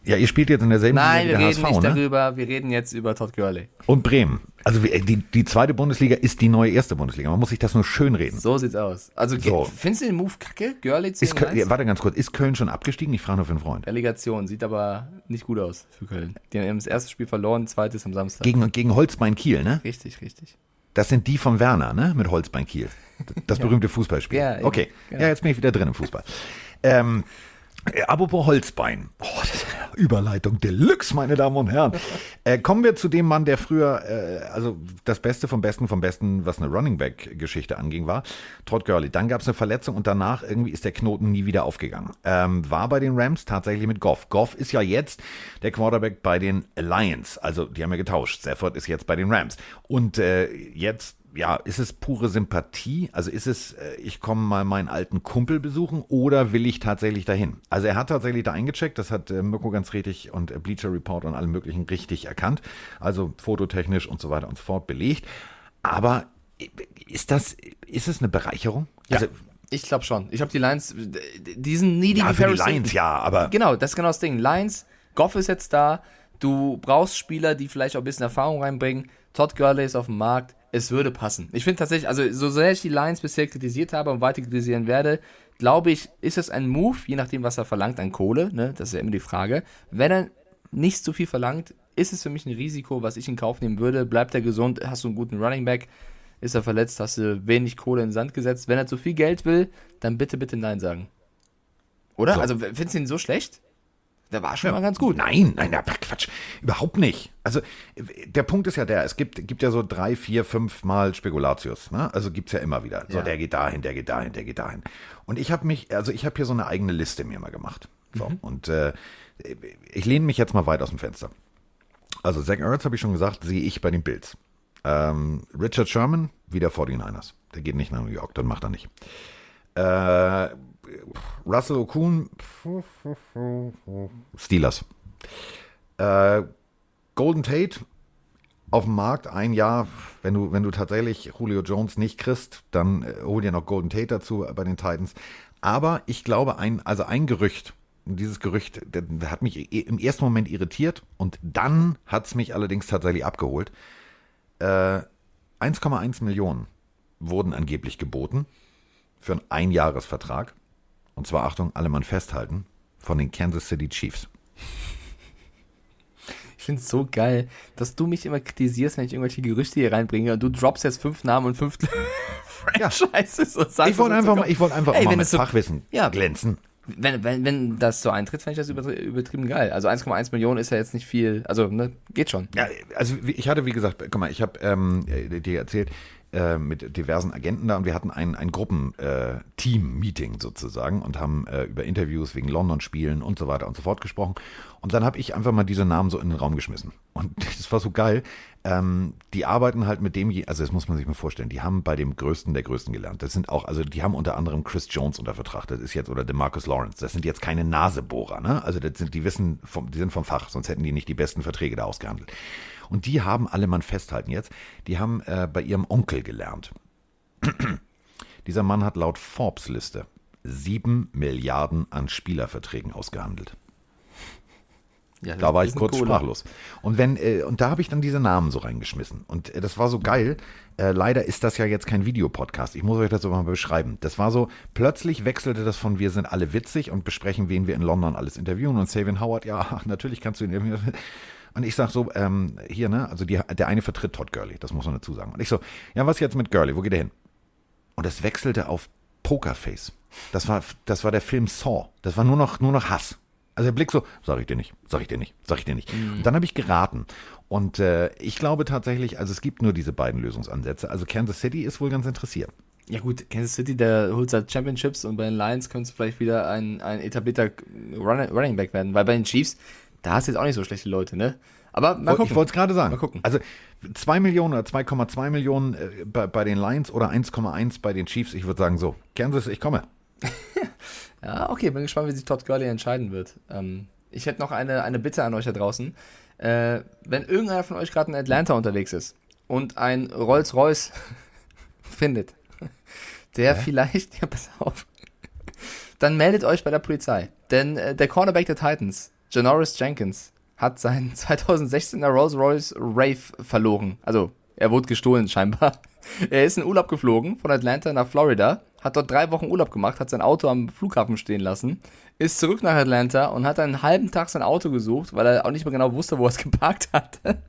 Ja, ihr spielt jetzt in derselben Nein, Liga wir reden HSV, nicht ne? darüber. Wir reden jetzt über Todd Gurley. Und Bremen. Also die, die zweite Bundesliga ist die neue erste Bundesliga. Man muss sich das nur schön reden. So sieht's aus. Also so. findest du den Move kacke? Gurley ist Köln, ja, Warte ganz kurz. Ist Köln schon abgestiegen? Ich frage nur für einen Freund. Relegation. Sieht aber nicht gut aus für Köln. Die haben das erste Spiel verloren, zweites am Samstag. Gegen, gegen Holzbein Kiel, ne? Richtig, richtig. Das sind die von Werner, ne? Mit Holzbein Kiel. Das berühmte Fußballspiel. Ja, okay. Ja, jetzt bin ich wieder drin im Fußball. Ähm, apropos Holzbein. Oh, das, Überleitung Deluxe, meine Damen und Herren. Äh, kommen wir zu dem Mann, der früher, äh, also das Beste vom Besten vom Besten, was eine Running Back-Geschichte anging, war. Todd Gurley. Dann gab es eine Verletzung und danach irgendwie ist der Knoten nie wieder aufgegangen. Ähm, war bei den Rams tatsächlich mit Goff. Goff ist ja jetzt der Quarterback bei den Lions. Also die haben ja getauscht. Stafford ist jetzt bei den Rams. Und äh, jetzt ja, ist es pure Sympathie? Also ist es, äh, ich komme mal meinen alten Kumpel besuchen oder will ich tatsächlich dahin? Also er hat tatsächlich da eingecheckt, das hat äh, Mirko ganz richtig und äh, Bleacher Report und allem möglichen richtig erkannt. Also fototechnisch und so weiter und so fort belegt. Aber ist das, ist es eine Bereicherung? Ja. Also, Ich glaube schon. Ich habe die Lions, diesen needy ja, für die Lions ja, aber Genau, das ist genau das Ding. Lions, Goff ist jetzt da. Du brauchst Spieler, die vielleicht auch ein bisschen Erfahrung reinbringen. Todd Gurley ist auf dem Markt. Es würde passen. Ich finde tatsächlich, also so sehr ich die Lions bisher kritisiert habe und weiter kritisieren werde, glaube ich, ist es ein Move, je nachdem, was er verlangt an Kohle, ne? das ist ja immer die Frage. Wenn er nicht zu viel verlangt, ist es für mich ein Risiko, was ich in Kauf nehmen würde. Bleibt er gesund, hast du einen guten Running Back, ist er verletzt, hast du wenig Kohle in den Sand gesetzt. Wenn er zu viel Geld will, dann bitte, bitte Nein sagen. Oder? So. Also, findest du ihn so schlecht? Der war schon mal ganz gut. Nein, nein, na, Quatsch. Überhaupt nicht. Also der Punkt ist ja der, es gibt, gibt ja so drei, vier, fünf Mal Spekulatius. Ne? Also gibt's ja immer wieder. So, Ja. der geht dahin, der geht dahin, der geht dahin. Und ich habe mich, also ich habe hier so eine eigene Liste mir mal gemacht. So, und äh, ich lehne mich jetzt mal weit aus dem Fenster. Also Zach Ertz, habe ich schon gesagt, sehe ich bei den Bills. Ähm, Richard Sherman, wieder 49ers. Der geht nicht nach New York, dann macht er nicht. Äh, Russell Okun, Steelers. Äh, Golden Tate auf dem Markt ein Jahr, wenn du, wenn du tatsächlich Julio Jones nicht kriegst, dann äh, hol dir noch Golden Tate dazu bei den Titans. Aber ich glaube, ein, also ein Gerücht, dieses Gerücht der, der hat mich im ersten Moment irritiert und dann hat es mich allerdings tatsächlich abgeholt. Äh, 1,1 Millionen wurden angeblich geboten für einen Einjahresvertrag. Und zwar, Achtung, alle Mann festhalten, von den Kansas City Chiefs. Ich finde es so geil, dass du mich immer kritisierst, wenn ich irgendwelche Gerüchte hier reinbringe und du droppst jetzt fünf Namen und fünf Franchises. und sagst, Ich wollte einfach mal, ich wollte einfach Ey, mal mit so- Fachwissen Ja. glänzen. Wenn, wenn, wenn das so eintritt, fände ich das übertri- übertrieben geil. Also 1,1 Millionen ist ja jetzt nicht viel. Also, ne, geht schon. Ja, also ich hatte, wie gesagt, guck mal, ich habe ähm, äh, dir erzählt, äh, mit diversen Agenten da und wir hatten ein, ein Gruppen-Team-Meeting sozusagen und haben äh, über Interviews wegen London-Spielen und so weiter und so fort gesprochen. Und dann habe ich einfach mal diese Namen so in den Raum geschmissen. Und das war so geil. Ähm, die arbeiten halt mit dem, also das muss man sich mal vorstellen, die haben bei dem Größten der Größten gelernt. Das sind auch, also die haben unter anderem Chris Jones unter Vertrag, das ist jetzt, oder DeMarcus Lawrence, das sind jetzt keine Nasebohrer, ne? Also das sind, die wissen, vom, die sind vom Fach, sonst hätten die nicht die besten Verträge da ausgehandelt. Und die haben alle Mann festhalten jetzt, die haben äh, bei ihrem Onkel gelernt. Dieser Mann hat laut Forbes-Liste sieben Milliarden an Spielerverträgen ausgehandelt. Ja, Da war ich kurz Kohle. sprachlos. Und wenn, äh, und da habe ich dann diese Namen so reingeschmissen. Und äh, das war so geil. Äh, leider ist das ja jetzt kein Videopodcast. Ich muss euch das so mal beschreiben. Das war so, plötzlich wechselte das von wir sind alle witzig und besprechen, wen wir in London alles interviewen. Und Savian Howard, ja, natürlich kannst du ihn interviewen. Und ich sag so, ähm, hier, ne, also die, der eine vertritt Todd Gurley, das muss man dazu sagen. Und ich so, ja, was jetzt mit Gurley? Wo geht er hin? Und es wechselte auf Pokerface. Das war, das war der Film Saw. Das war nur noch, nur noch Hass. Also der Blick so, sag ich dir nicht, sag ich dir nicht, sag ich dir nicht. Und dann habe ich geraten. Und äh, ich glaube tatsächlich, also es gibt nur diese beiden Lösungsansätze. Also Kansas City ist wohl ganz interessiert. Ja gut, Kansas City, der holt seit Championships und bei den Lions könnte es vielleicht wieder ein, ein etablierter Run Running Back werden, weil bei den Chiefs, da hast du jetzt auch nicht so schlechte Leute, ne? Aber mal gucken. Ich wollte es gerade sagen. Mal gucken. Also 2 Millionen oder 2,2 Millionen äh, bei, bei den Lions oder 1,1 bei den Chiefs. Ich würde sagen so, Kansas, ich komme. Ja, okay, bin gespannt, wie sich Todd Gurley entscheiden wird. Ähm, ich hätte noch eine, eine Bitte an euch da draußen. Äh, wenn irgendeiner von euch gerade in Atlanta unterwegs ist und ein Rolls-Royce findet, der vielleicht, ja, pass auf, dann meldet euch bei der Polizei. Denn äh, der Cornerback der Titans, Janoris Jenkins, hat seinen 2016er Rolls-Royce Wraith verloren. Also, er wurde gestohlen scheinbar. Er ist in Urlaub geflogen von Atlanta nach Florida, hat dort drei Wochen Urlaub gemacht, hat sein Auto am Flughafen stehen lassen, ist zurück nach Atlanta und hat einen halben Tag sein Auto gesucht, weil er auch nicht mehr genau wusste, wo er es geparkt hatte.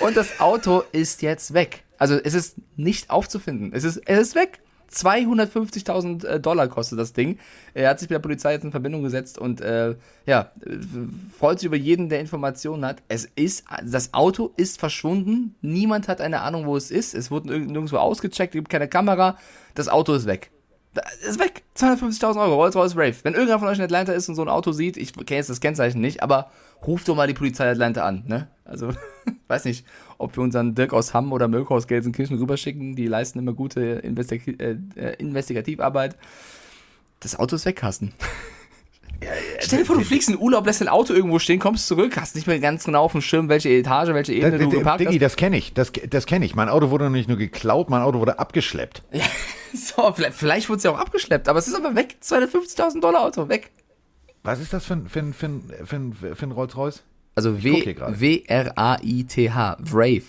Und das Auto ist jetzt weg. Also es ist nicht aufzufinden. Es ist, es ist weg. 250.000 äh, Dollar kostet das Ding. Er hat sich mit der Polizei jetzt in Verbindung gesetzt und äh, ja, freut sich über jeden, der Informationen hat. Es ist, das Auto ist verschwunden. Niemand hat eine Ahnung, wo es ist. Es wurde nirgendwo ausgecheckt, es gibt keine Kamera. Das Auto ist weg. Ist weg. 250.000 Euro. Rolls-Royce Brave. Wenn irgendwer von euch in Atlanta ist und so ein Auto sieht, ich kenne jetzt das Kennzeichen nicht, aber ruft doch mal die Polizei Atlanta an, ne? Also, weiß nicht, ob wir unseren Dirk aus Hamm oder Mirko aus Gelsenkirchen rüberschicken. Die leisten immer gute Investi äh, äh, Investigativarbeit. Das Auto ist weg, Carsten. Ja, ja, Stell dir vor, du fliegst in Urlaub, lässt dein Auto irgendwo stehen, kommst zurück, hast nicht mehr ganz genau auf dem Schirm, welche Etage, welche Ebene das, du geparkt Diggi, hast. das kenne ich, das, das kenne ich. Mein Auto wurde nicht nur geklaut, mein Auto wurde abgeschleppt. Ja, so, vielleicht, vielleicht wurde es ja auch abgeschleppt, aber es ist aber weg. 250.000 Dollar Auto, weg. Was ist das für ein, für ein, für ein, für ein, für ein Rolls-Royce? Also. W-R-A-I-T-H, Brave.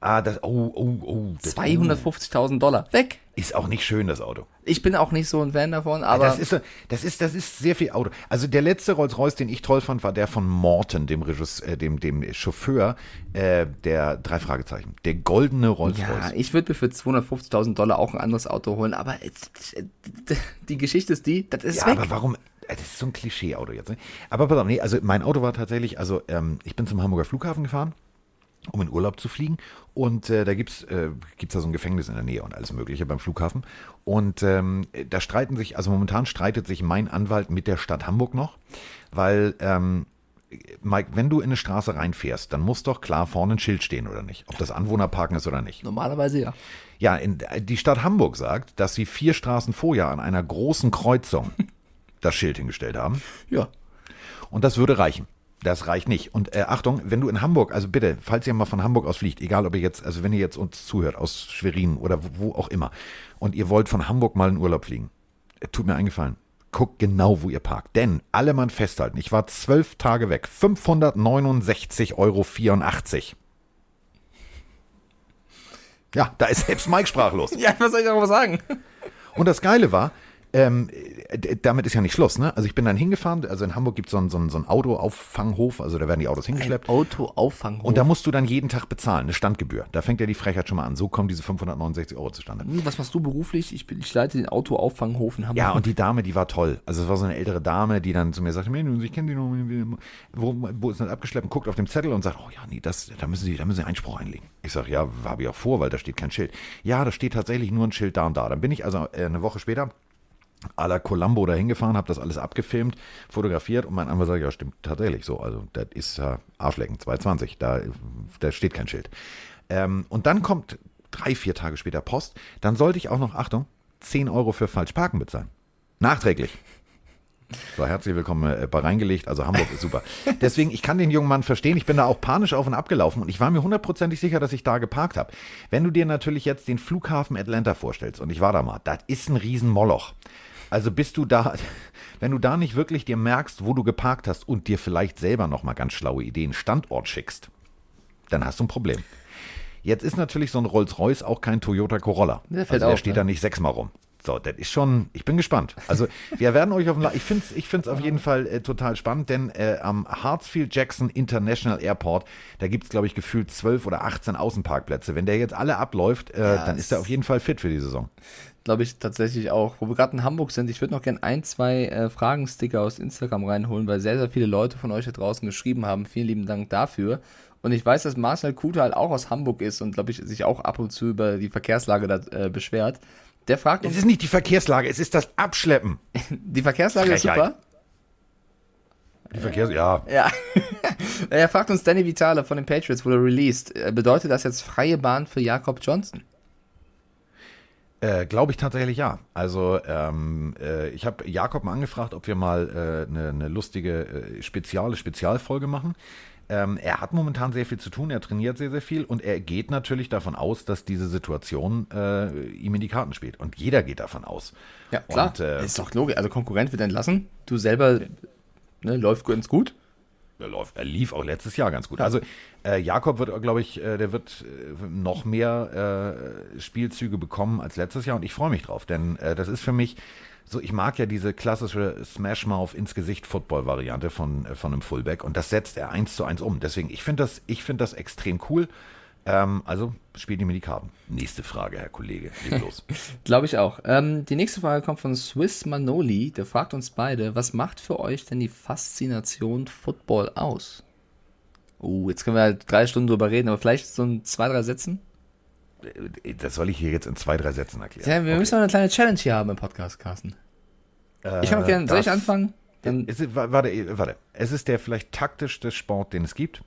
Ah, das, oh, oh, oh. Das, 250.000 Dollar, weg. Ist auch nicht schön, das Auto. Ich bin auch nicht so ein Fan davon, aber das ist, so- das ist, das ist sehr viel Auto. Also der letzte Rolls-Royce, den ich toll fand, war der von Morton, dem Regis, äh, dem, dem Chauffeur, äh, der drei Fragezeichen. Der goldene ja, Rolls-Royce. ich würde mir für 250.000 Dollar auch ein anderes Auto holen, aber es- die Geschichte ist die, das ist Ja, weg. aber warum? Äh, Das ist so ein Klischee-Auto jetzt. Ne? Aber pass auf, nee, also mein Auto war tatsächlich, also ähm, ich bin zum Hamburger Flughafen gefahren, um in Urlaub zu fliegen. Und äh, da gibt's äh, gibt's da so ein Gefängnis in der Nähe und alles Mögliche beim Flughafen. Und ähm, da streiten sich, also momentan streitet sich mein Anwalt mit der Stadt Hamburg noch, weil ähm, Mike, wenn du in eine Straße reinfährst, dann muss doch klar vorne ein Schild stehen oder nicht, ob das Anwohnerparken ist oder nicht. Normalerweise ja. Ja, in, die Stadt Hamburg sagt, dass sie vier Straßen vorher an einer großen Kreuzung das Schild hingestellt haben. Ja. Und das würde reichen. Das reicht nicht. Und äh, Achtung, wenn du in Hamburg, also bitte, falls ihr mal von Hamburg aus fliegt, egal ob ihr jetzt, also wenn ihr jetzt uns zuhört, aus Schwerin oder wo, wo auch immer, und ihr wollt von Hamburg mal in Urlaub fliegen, äh, tut mir eingefallen. Guckt genau, wo ihr parkt. Denn alle Mann festhalten, ich war zwölf Tage weg. 569,84 Euro. Ja, da ist selbst Mike sprachlos. Ja, was soll ich darüber sagen? Und das Geile war, ähm, d- damit ist ja nicht Schluss, ne? Also ich bin dann hingefahren, also in Hamburg gibt so es so einen, so einen Autoauffanghof, also da werden die Autos hingeschleppt. Autoauffanghof. Und da musst du dann jeden Tag bezahlen, eine Standgebühr. Da fängt ja die Frechheit schon mal an. So kommen diese 569 Euro zustande. Hm, Was machst du beruflich? Ich, bin, ich leite den Autoauffanghof in Hamburg. Ja, und die Dame, die war toll. Also es war so eine ältere Dame, die dann zu mir sagte, Mensch, ich kenne die noch, wo, wo ist das abgeschleppt? Und guckt auf dem Zettel und sagt, oh ja, nee, das, da müssen Sie, da müssen Sie Einspruch einlegen. Ich sage, ja, habe ich auch vor, weil da steht kein Schild. Ja, da steht tatsächlich nur ein Schild da und da. Dann bin ich also äh, eine Woche später à la Columbo da hingefahren, habe das alles abgefilmt, fotografiert und mein Anwalt sagt, ja, stimmt tatsächlich so. Also das ist äh, Arschlecken, 220, da, da steht kein Schild. Ähm, und dann kommt drei, vier Tage später Post, dann sollte ich auch noch, Achtung, 10 Euro für falsch parken bezahlen. Nachträglich. So, herzlich willkommen äh, bei reingelegt. Also Hamburg ist super. Deswegen, ich kann den jungen Mann verstehen. Ich bin da auch panisch auf und abgelaufen und ich war mir hundertprozentig sicher, dass ich da geparkt habe. Wenn du dir natürlich jetzt den Flughafen Atlanta vorstellst und ich war da mal, das ist ein Riesenmoloch. Also bist du da, wenn du da nicht wirklich dir merkst, wo du geparkt hast und dir vielleicht selber nochmal ganz schlaue Ideen Standort schickst, dann hast du ein Problem. Jetzt ist natürlich so ein Rolls-Royce auch kein Toyota Corolla. Der also der auf, steht ne? da nicht sechsmal rum. So, das ist schon, ich bin gespannt. Also, wir werden euch auf dem, La ich finde es ich find's auf jeden Fall äh, total spannend, denn äh, am Hartsfield-Jackson International Airport, da gibt es, glaube ich, gefühlt 12 oder 18 Außenparkplätze. Wenn der jetzt alle abläuft, äh, Ja, dann ist er auf jeden Fall fit für die Saison. Glaube ich tatsächlich auch. Wo wir gerade in Hamburg sind, ich würde noch gern ein, zwei äh, Fragensticker aus Instagram reinholen, weil sehr, sehr viele Leute von euch da draußen geschrieben haben. Vielen lieben Dank dafür. Und ich weiß, dass Marcel Kutal auch aus Hamburg ist und, glaube ich, sich auch ab und zu über die Verkehrslage da äh, beschwert. Der fragt Es ist nicht die Verkehrslage, es ist das Abschleppen. die Verkehrslage ist Frechheit. super. Die Verkehrs, ja. Ja. er fragt uns Danny Vitale von den Patriots, wurde released. Äh, Bedeutet das jetzt freie Bahn für Jakob Johnson? Äh, Glaube ich tatsächlich ja. Also ähm, äh, ich habe Jakob mal angefragt, ob wir mal eine äh, ne lustige äh, speziale Spezialfolge machen. Ähm, er hat momentan sehr viel zu tun, er trainiert sehr, sehr viel und er geht natürlich davon aus, dass diese Situation äh, ihm in die Karten spielt. Und jeder geht davon aus. Ja, klar. Und, äh, ist doch logisch. Also Konkurrent wird entlassen. Du selber ne, läuft ganz gut. Er, läuft, er lief auch letztes Jahr ganz gut. Also äh, Jakob wird, glaube ich, äh, der wird äh, noch mehr äh, Spielzüge bekommen als letztes Jahr und ich freue mich drauf, denn äh, das ist für mich so, ich mag ja diese klassische Smash-Mouth ins Gesicht Football-Variante von, äh, von einem Fullback und das setzt er eins zu eins um. Deswegen, ich finde das, ich finde das extrem cool. Ähm, also spielt ihr mir die Karten. Nächste Frage, Herr Kollege. Leg los. Glaube ich auch. Ähm, die nächste Frage kommt von Swiss Manoli. Der fragt uns beide, was macht für euch denn die Faszination Football aus? Uh, jetzt können wir halt drei Stunden drüber reden, aber vielleicht so in zwei, drei Sätzen? Das soll ich hier jetzt in zwei, drei Sätzen erklären. Ja, wir Okay. müssen noch eine kleine Challenge hier haben im Podcast, Carsten. ich kann auch gerne, soll ich anfangen? Dann, ist, wa- warte, warte. Es ist der vielleicht taktischste Sport, den es gibt,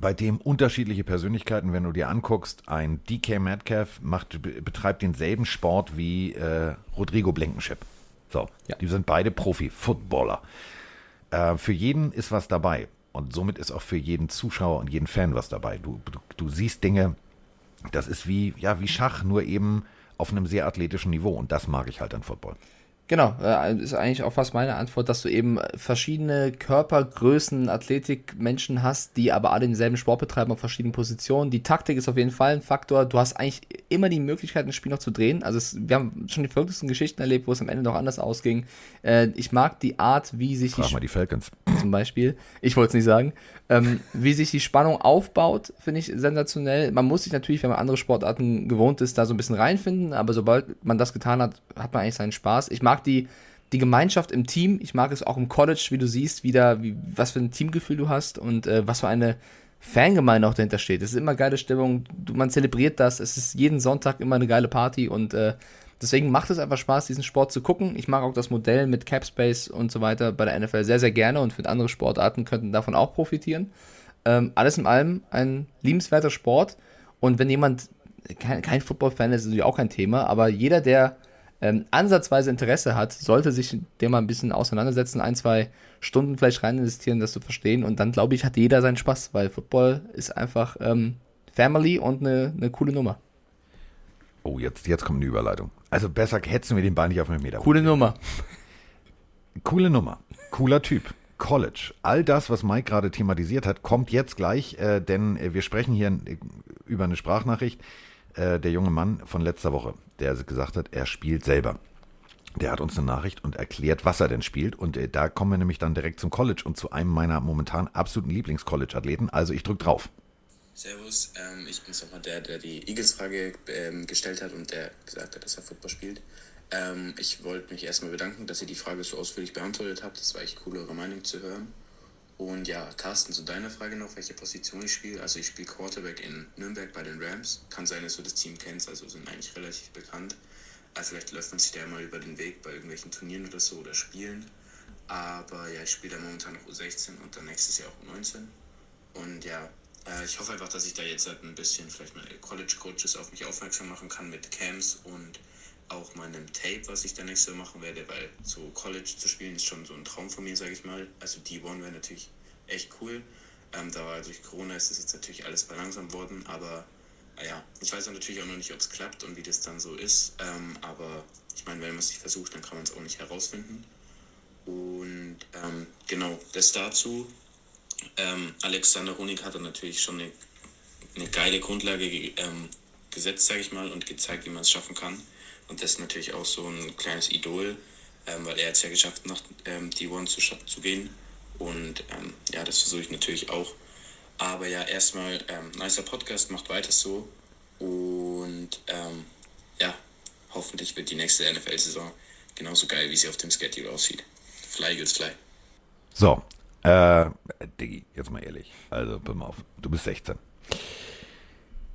bei dem unterschiedliche Persönlichkeiten, wenn du dir anguckst, ein DK Metcalf macht, be- betreibt denselben Sport wie äh, Rodrigo Blankenship. So, Ja. die sind beide Profi-Footballer. Äh, für jeden ist was dabei. Und somit ist auch für jeden Zuschauer und jeden Fan was dabei. Du, du, du siehst Dinge, das ist wie, ja, wie Schach, nur eben auf einem sehr athletischen Niveau. Und das mag ich halt an Football. Genau, äh, ist eigentlich auch fast meine Antwort, dass du eben verschiedene Körpergrößen, Athletikmenschen hast, die aber alle denselben Sport betreiben auf verschiedenen Positionen. Die Taktik ist auf jeden Fall ein Faktor. Du hast eigentlich immer die Möglichkeit, ein Spiel noch zu drehen. Also es, wir haben schon die verrücktesten Geschichten erlebt, wo es am Ende noch anders ausging. Äh, ich mag die Art, wie sich Frag die mal die Falcons. zum Beispiel. Ich wollte es nicht sagen. Ähm, wie sich die Spannung aufbaut, finde ich sensationell. Man muss sich natürlich, wenn man andere Sportarten gewohnt ist, da so ein bisschen reinfinden, aber sobald man das getan hat, hat man eigentlich seinen Spaß. Ich mag die, die Gemeinschaft im Team. Ich mag es auch im College, wie du siehst, wieder, wie, was für ein Teamgefühl du hast und äh, was für eine Fangemeinde auch dahinter steht. Es ist immer geile Stimmung, man zelebriert das. Es ist jeden Sonntag immer eine geile Party und äh, deswegen macht es einfach Spaß, diesen Sport zu gucken. Ich mag auch das Modell mit Capspace und so weiter bei der NFL sehr, sehr gerne und finde andere Sportarten könnten davon auch profitieren. Ähm, alles in allem ein liebenswerter Sport und wenn jemand kein, kein Football-Fan ist, ist natürlich auch kein Thema, aber jeder, der ähm, ansatzweise Interesse hat, sollte sich dem mal ein bisschen auseinandersetzen, ein, zwei Stunden vielleicht rein investieren, das zu verstehen und dann glaube ich, hat jeder seinen Spaß, weil Football ist einfach ähm, Family und eine, eine coole Nummer. Oh, jetzt, jetzt kommt eine Überleitung. Also besser du mir den Ball nicht auf einen Meter. Coole Nummer. Coole Nummer. Cooler Typ. College. All das, was Mike gerade thematisiert hat, kommt jetzt gleich, äh, denn äh, wir sprechen hier äh, über eine Sprachnachricht. Äh, der junge Mann von letzter Woche, der gesagt hat, er spielt selber. Der hat uns eine Nachricht und erklärt, was er denn spielt. Und äh, da kommen wir nämlich dann direkt zum College und zu einem meiner momentan absoluten Lieblings-College-Athleten. Also ich drück drauf. Servus, ähm, ich bin's nochmal der, der die Eagles-Frage ähm, gestellt hat und der gesagt hat, dass er Football spielt. Ähm, ich wollte mich erstmal bedanken, dass ihr die Frage so ausführlich beantwortet habt. Das war echt cool, eure Meinung zu hören. Und ja, Carsten, zu deiner Frage noch, welche Position ich spiele. Also ich spiele Quarterback in Nürnberg bei den Rams. Kann sein, dass du das Team kennst, also sind eigentlich relativ bekannt. Also vielleicht läuft man sich da mal über den Weg bei irgendwelchen Turnieren oder so oder Spielen. Aber ja, ich spiele da momentan noch U16 und dann nächstes Jahr auch U19. Und ja, äh, ich hoffe einfach, dass ich da jetzt halt ein bisschen vielleicht meine College-Coaches auf mich aufmerksam machen kann mit Camps und auch meinem Tape, was ich dann nächstes Jahr machen werde, weil so College zu spielen ist schon so ein Traum von mir, sage ich mal. Also D1 wäre natürlich echt cool. Ähm, da war durch Corona ist das jetzt natürlich alles verlangsamt worden, aber äh, ja, ich weiß natürlich auch noch nicht, ob es klappt und wie das dann so ist. Ähm, aber ich meine, wenn man es nicht versucht, dann kann man es auch nicht herausfinden. Und ähm, genau, das dazu. Ähm, Alexander Honig hatte natürlich schon eine, eine geile Grundlage ge- ähm, gesetzt, sage ich mal, und gezeigt, wie man es schaffen kann. Und das ist natürlich auch so ein kleines Idol, ähm, weil er hat es ja geschafft, nach ähm, D1 zu, zu gehen. Und ähm, ja, das versuche ich natürlich auch. Aber ja, erstmal, ähm, nicer Podcast, macht weiter so. Und ähm, ja, hoffentlich wird die nächste NFL-Saison genauso geil, wie sie auf dem Schedule aussieht. Fly Eagles Fly. So, äh, Diggi, jetzt mal ehrlich. Also, pass mal auf, du bist 16.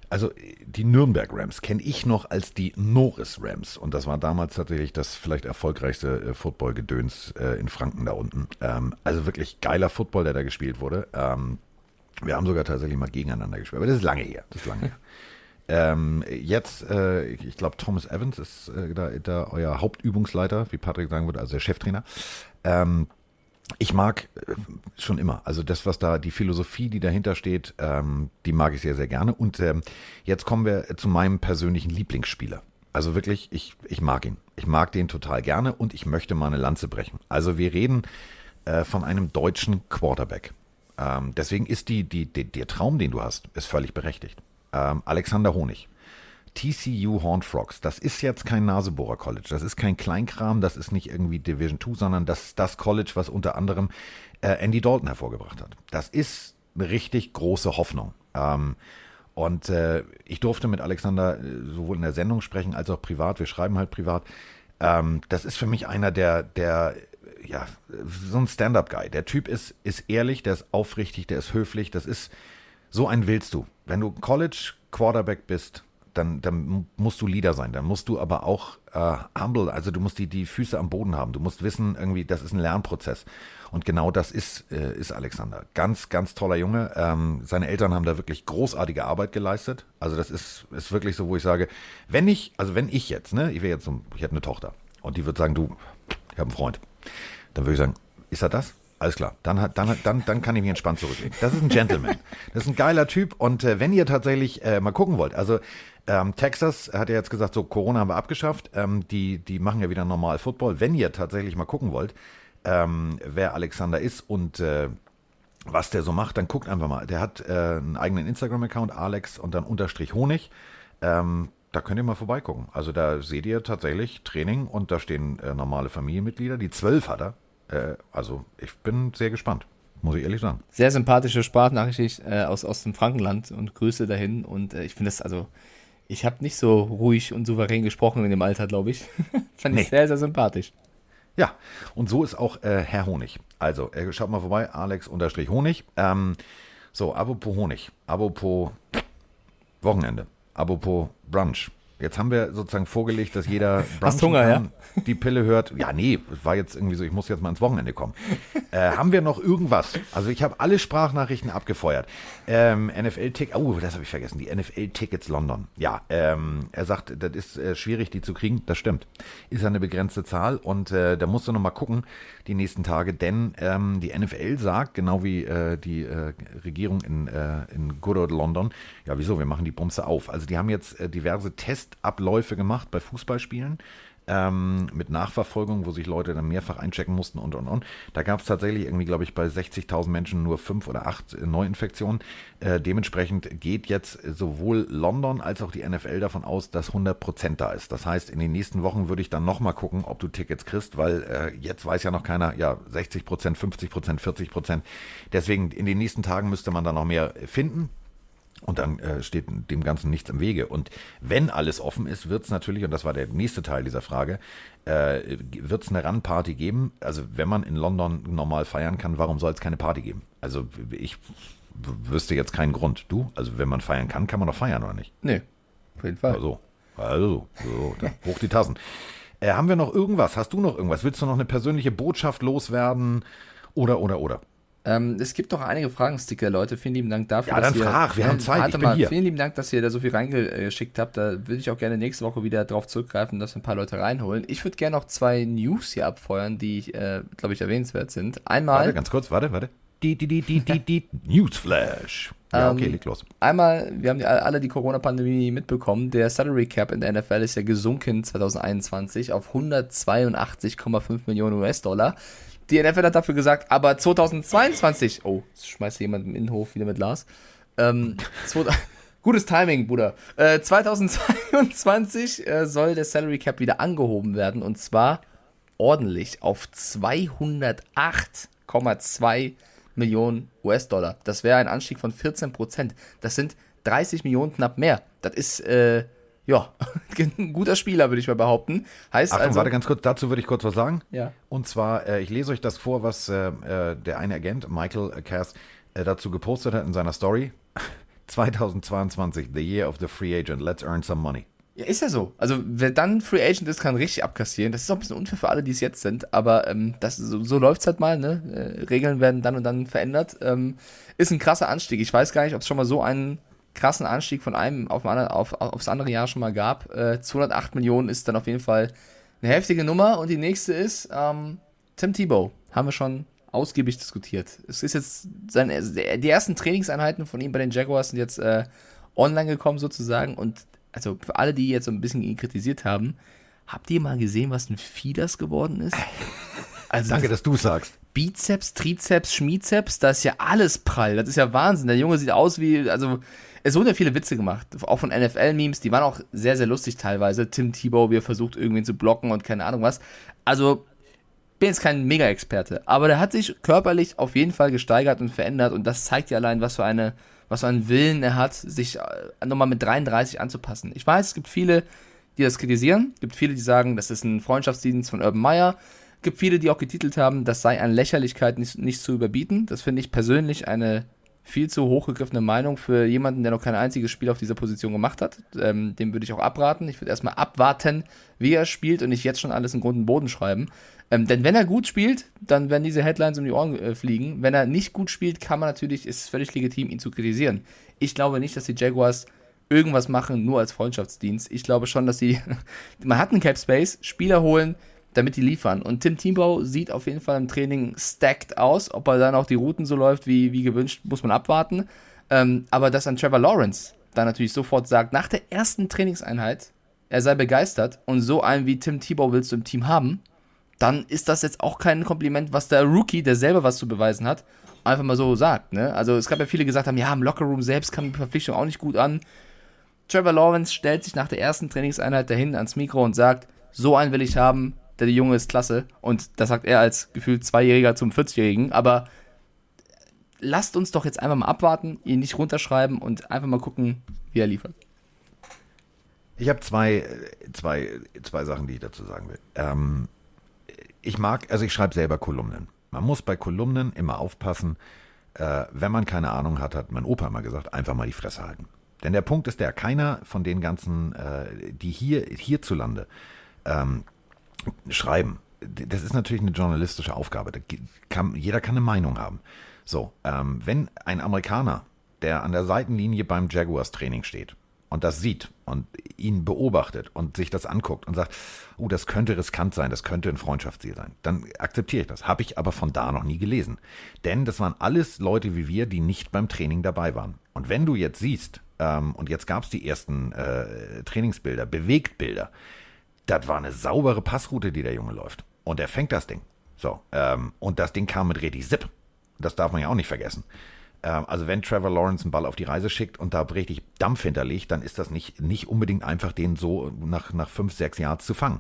Also, die Nürnberg Rams kenne ich noch als die Norris Rams. Und das war damals tatsächlich das vielleicht erfolgreichste äh, Football-Gedöns äh, in Franken da unten. Ähm, also wirklich geiler Football, der da gespielt wurde. Ähm, wir haben sogar tatsächlich mal gegeneinander gespielt. Aber das ist lange her. Das ist lange her. Ähm, jetzt, äh, ich glaube, Thomas Evans ist äh, da, da euer Hauptübungsleiter, wie Patrick sagen würde, also der Cheftrainer. Ähm, ich mag äh, schon immer, also das, was da, die Philosophie, die dahinter steht, ähm, die mag ich sehr, sehr gerne. Und ähm, jetzt kommen wir zu meinem persönlichen Lieblingsspieler. Also wirklich, ich, ich mag ihn. Ich mag den total gerne und ich möchte mal eine Lanze brechen. Also wir reden äh, von einem deutschen Quarterback. Ähm, deswegen ist die, die, die, der Traum, den du hast, ist völlig berechtigt. Ähm, Alexander Honig. TCU Horned Frogs. Das ist jetzt kein Nasebohrer College. Das ist kein Kleinkram. Das ist nicht irgendwie Division 2, sondern das ist das College, was unter anderem äh, Andy Dalton hervorgebracht hat. Das ist eine richtig große Hoffnung. Ähm, Und äh, ich durfte mit Alexander äh, sowohl in der Sendung sprechen als auch privat. Wir schreiben halt privat. Ähm, das ist für mich einer der, der ja, so ein Stand-up-Guy. Der Typ ist, ist ehrlich, der ist aufrichtig, der ist höflich. Das ist, so einen willst du. Wenn du College Quarterback bist, dann, dann musst du Leader sein. Dann musst du aber auch äh, humble, also du musst die, die Füße am Boden haben. Du musst wissen, irgendwie, das ist ein Lernprozess. Und genau das ist, äh, ist Alexander. Ganz, ganz toller Junge. Ähm, seine Eltern haben da wirklich großartige Arbeit geleistet. Also das ist, ist wirklich so, wo ich sage, wenn ich, also wenn ich jetzt, ne, ich wäre jetzt, so, ich hätte eine Tochter und die würde sagen, du, ich habe einen Freund, dann würde ich sagen, ist er das? Alles klar, dann, dann, dann, dann kann ich mich entspannt zurücklegen. Das ist ein Gentleman. Das ist ein geiler Typ. Und äh, wenn ihr tatsächlich äh, mal gucken wollt, also ähm, Texas hat ja jetzt gesagt, so Corona haben wir abgeschafft. Ähm, die, die machen ja wieder normal Football. Wenn ihr tatsächlich mal gucken wollt, ähm, wer Alexander ist und äh, was der so macht, dann guckt einfach mal. Der hat äh, einen eigenen Instagram-Account, Alex und dann Unterstrich Honig. Ähm, da könnt ihr mal vorbeigucken. Also da seht ihr tatsächlich Training und da stehen äh, normale Familienmitglieder. Die zwölf hat er. Äh, also ich bin sehr gespannt, muss ich ehrlich sagen. Sehr sympathische Sprachnachricht äh, aus, aus dem Frankenland und Grüße dahin. Und äh, ich finde das also, ich habe nicht so ruhig und souverän gesprochen in dem Alter, glaube ich. Fand nee. ich sehr, sehr sympathisch. Ja, und so ist auch äh, Herr Honig. Also, äh, schaut mal vorbei, Alex-Honig. Ähm, so, apropos Honig, apropos Wochenende, apropos Brunch. Jetzt haben wir sozusagen vorgelegt, dass jeder Hast Hunger, kann, ja? die Pille hört. Ja, nee, war jetzt irgendwie so, ich muss jetzt mal ins Wochenende kommen. Äh, haben wir noch irgendwas? Also ich habe alle Sprachnachrichten abgefeuert. Ähm, NFL-Ticket, oh, das habe ich vergessen, die NFL-Tickets London. Ja, ähm, er sagt, das ist äh, schwierig, die zu kriegen. Das stimmt. Ist eine begrenzte Zahl und äh, da musst du noch mal gucken, die nächsten Tage, denn ähm, die NFL sagt, genau wie äh, die äh, Regierung in, äh, in Good Old London, ja wieso, wir machen die Bumse auf. Also die haben jetzt diverse Testabläufe gemacht bei Fußballspielen ähm, mit Nachverfolgung, wo sich Leute dann mehrfach einchecken mussten und und und. Da gab es tatsächlich irgendwie, glaube ich, bei 60.000 Menschen nur fünf oder acht Neuinfektionen. Äh, dementsprechend geht jetzt sowohl London als auch die NFL davon aus, dass 100 Prozent da ist. Das heißt, in den nächsten Wochen würde ich dann nochmal gucken, ob du Tickets kriegst, weil äh, jetzt weiß ja noch keiner, ja, 60 Prozent, 50 Prozent, 40 Prozent. Deswegen in den nächsten Tagen müsste man da noch mehr finden. Und dann äh, steht dem Ganzen nichts im Wege. Und wenn alles offen ist, wird es natürlich, und das war der nächste Teil dieser Frage, äh, wird es eine Run-Party geben? Also wenn man in London normal feiern kann, warum soll es keine Party geben? Also ich wüsste jetzt keinen Grund. Du? Also wenn man feiern kann, kann man doch feiern, oder nicht? Nee, auf jeden Fall. Also, also so, hoch die Tassen. Äh, haben wir noch irgendwas? Hast du noch irgendwas? Willst du noch eine persönliche Botschaft loswerden? Oder, oder, oder? Ähm, es gibt noch einige Fragensticker, Leute. Vielen lieben Dank dafür. Ja, dann ihr, frag, wir haben Zeit. Warte ich mal, hier. Vielen lieben Dank, dass ihr da so viel reingeschickt habt. Da würde ich auch gerne nächste Woche wieder drauf zurückgreifen, dass wir ein paar Leute reinholen. Ich würde gerne noch zwei News hier abfeuern, die, äh, glaube ich, erwähnenswert sind. Einmal. Warte, ganz kurz, warte, warte. Die, die, die, die, die, die Newsflash. Ja, okay, ähm, leg los. Einmal, wir haben die, alle die Corona-Pandemie mitbekommen. Der Salary Cap in der NFL ist ja gesunken 2021 auf 182,5 Millionen US-Dollar. Die NFL hat dafür gesagt, aber 2022, oh, jetzt schmeißt jemand im Innenhof wieder mit Lars. Ähm, gutes Timing, Bruder. Äh, 2022 äh, soll der Salary Cap wieder angehoben werden und zwar ordentlich auf 208,2 Millionen US-Dollar. Das wäre ein Anstieg von 14 Prozent. Das sind 30 Millionen knapp mehr. Das ist äh, ja, ein guter Spieler, würde ich mal behaupten. Heißt Achtung, also, warte ganz kurz, dazu würde ich kurz was sagen. Ja. Und zwar, äh, ich lese euch das vor, was äh, äh der eine Agent, Michael Cass, äh, dazu gepostet hat in seiner Story. 2022, the year of the free agent, let's earn some money. Ja, ist ja so. Also, wer dann Free Agent ist, kann richtig abkassieren. Das ist auch ein bisschen unfair für alle, die es jetzt sind, aber ähm, das, so, so läuft es halt mal. Ne? Äh, Regeln werden dann und dann verändert. Ähm, ist ein krasser Anstieg. Ich weiß gar nicht, ob es schon mal so einen krassen Anstieg von einem auf, auf, aufs andere Jahr schon mal gab. Äh, 208 Millionen ist dann auf jeden Fall eine heftige Nummer. Und die nächste ist ähm, Tim Tebow. Haben wir schon ausgiebig diskutiert. Es ist jetzt seine, die ersten Trainingseinheiten von ihm bei den Jaguars sind jetzt äh, online gekommen sozusagen. Und also für alle, die jetzt so ein bisschen ihn kritisiert haben, habt ihr mal gesehen, was ein Vieh das geworden ist? Also Danke, dass du sagst. Bizeps, Trizeps, Schmizeps, da ist ja alles prall. Das ist ja Wahnsinn. Der Junge sieht aus wie, also es wurden ja viele Witze gemacht, auch von NFL-Memes, die waren auch sehr, sehr lustig teilweise. Tim Tebow, wie er versucht, irgendwen zu blocken und keine Ahnung was. Also, bin jetzt kein Mega-Experte, aber der hat sich körperlich auf jeden Fall gesteigert und verändert und das zeigt ja allein, was für eine was für einen Willen er hat, sich äh, nochmal mit 33 anzupassen. Ich weiß, es gibt viele, die das kritisieren, es gibt viele, die sagen, das ist ein Freundschaftsdienst von Urban Meyer, es gibt viele, die auch getitelt haben, das sei an Lächerlichkeit nicht, nicht zu überbieten. Das finde ich persönlich eine viel zu hochgegriffene Meinung für jemanden, der noch kein einziges Spiel auf dieser Position gemacht hat. Ähm, dem würde ich auch abraten. Ich würde erstmal abwarten, wie er spielt und nicht jetzt schon alles in Grund und Boden schreiben. Ähm, denn wenn er gut spielt, dann werden diese Headlines um die Ohren äh, fliegen. Wenn er nicht gut spielt, kann man natürlich, ist es völlig legitim, ihn zu kritisieren. Ich glaube nicht, dass die Jaguars irgendwas machen, nur als Freundschaftsdienst. Ich glaube schon, dass sie, man hat einen Cap Space, Spieler holen, damit die liefern. Und Tim Tebow sieht auf jeden Fall im Training stacked aus. Ob er dann auch die Routen so läuft wie, wie gewünscht, muss man abwarten. Ähm, aber dass ein Trevor Lawrence dann natürlich sofort sagt, nach der ersten Trainingseinheit, er sei begeistert und so einen wie Tim Tebow willst du im Team haben, dann ist das jetzt auch kein Kompliment, was der Rookie, der selber was zu beweisen hat, einfach mal so sagt. Ne? Also es gab ja viele, die gesagt haben, ja, im Lockerroom selbst kam die Verpflichtung auch nicht gut an. Trevor Lawrence stellt sich nach der ersten Trainingseinheit dahin ans Mikro und sagt, so einen will ich haben, der Junge ist klasse. Und das sagt er als gefühlt Zweijähriger zum 40-Jährigen. Aber lasst uns doch jetzt einfach mal abwarten, ihn nicht runterschreiben und einfach mal gucken, wie er liefert. Ich habe zwei, zwei, zwei Sachen, die ich dazu sagen will. Ähm, ich mag, also ich schreibe selber Kolumnen. Man muss bei Kolumnen immer aufpassen, äh, wenn man keine Ahnung hat, hat mein Opa immer gesagt, einfach mal die Fresse halten. Denn der Punkt ist der, keiner von den ganzen, äh, die hier hierzulande ähm, schreiben, das ist natürlich eine journalistische Aufgabe. Kann, jeder kann eine Meinung haben. So, ähm, wenn ein Amerikaner, der an der Seitenlinie beim Jaguars Training steht und das sieht und ihn beobachtet und sich das anguckt und sagt, oh, das könnte riskant sein, das könnte ein Freundschaftsziel sein, dann akzeptiere ich das. Habe ich aber von da noch nie gelesen. Denn das waren alles Leute wie wir, die nicht beim Training dabei waren. Und wenn du jetzt siehst, ähm, und jetzt gab es die ersten äh, Trainingsbilder, Bewegtbilder, das war eine saubere Passroute, die der Junge läuft. Und er fängt das Ding. So, ähm, und das Ding kam mit richtig Zip. Das darf man ja auch nicht vergessen. Ähm, also wenn Trevor Lawrence einen Ball auf die Reise schickt und da richtig Dampf hinterlegt, dann ist das nicht, nicht unbedingt einfach, den so nach, nach fünf, sechs Yards zu fangen.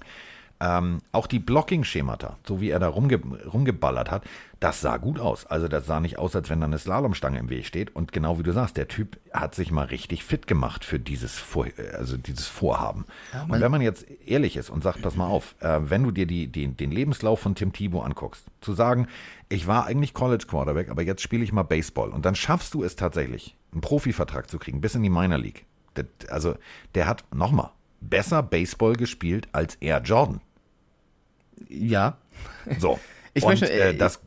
Ähm, auch die Blocking-Schemata, so wie er da rumge rumgeballert hat, das sah gut aus. Also das sah nicht aus, als wenn da eine Slalomstange im Weg steht. Und genau wie du sagst, der Typ hat sich mal richtig fit gemacht für dieses, Vor also dieses Vorhaben. Ja, und wenn man jetzt ehrlich ist und sagt, pass mal auf, äh, wenn du dir die, die, den Lebenslauf von Tim Thibault anguckst, zu sagen, ich war eigentlich College Quarterback, aber jetzt spiele ich mal Baseball. Und dann schaffst du es tatsächlich, einen Profivertrag zu kriegen, bis in die Minor League. Das, also der hat, nochmal, besser Baseball gespielt als er Jordan. Ja. So. Ich und, möchte, äh, das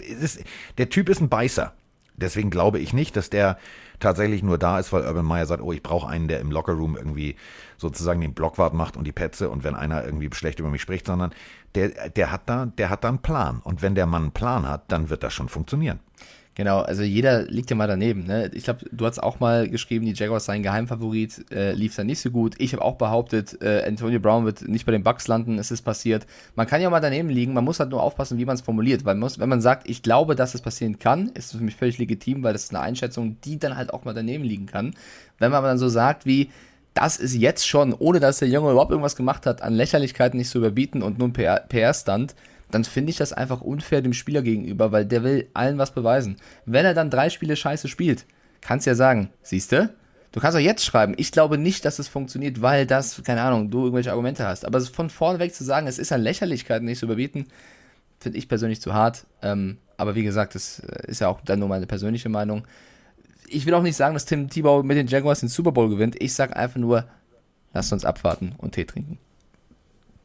ist, der Typ ist ein Beißer. Deswegen glaube ich nicht, dass der tatsächlich nur da ist, weil Urban Meyer sagt, oh, ich brauche einen, der im Lockerroom irgendwie sozusagen den Blockwart macht und die Petze und wenn einer irgendwie schlecht über mich spricht, sondern der, der hat da, der hat da einen Plan. Und wenn der Mann einen Plan hat, dann wird das schon funktionieren. Genau, also jeder liegt ja mal daneben. Ne? Ich glaube, du hast auch mal geschrieben, die Jaguars seien Geheimfavorit, äh, lief dann nicht so gut. Ich habe auch behauptet, äh, Antonio Brown wird nicht bei den Bucks landen, es ist passiert. Man kann ja mal daneben liegen, man muss halt nur aufpassen, wie man es formuliert, weil man muss, wenn man sagt, ich glaube, dass es passieren kann, ist es für mich völlig legitim, weil das ist eine Einschätzung, die dann halt auch mal daneben liegen kann. Wenn man aber dann so sagt wie, das ist jetzt schon, ohne dass der Junge überhaupt irgendwas gemacht hat, an Lächerlichkeiten nicht zu überbieten und nur ein PR-Stand, dann finde ich das einfach unfair dem Spieler gegenüber, weil der will allen was beweisen. Wenn er dann drei Spiele scheiße spielt, kannst du ja sagen, siehst du, du kannst auch jetzt schreiben, ich glaube nicht, dass es funktioniert, weil das, keine Ahnung, du irgendwelche Argumente hast. Aber von vorne weg zu sagen, es ist an Lächerlichkeiten nicht zu überbieten, finde ich persönlich zu hart. Ähm, aber wie gesagt, das äh, ist ja auch dann nur meine persönliche Meinung. Ich will auch nicht sagen, dass Tim Tebow mit den Jaguars den Super Bowl gewinnt. Ich sage einfach nur, lasst uns abwarten und Tee trinken.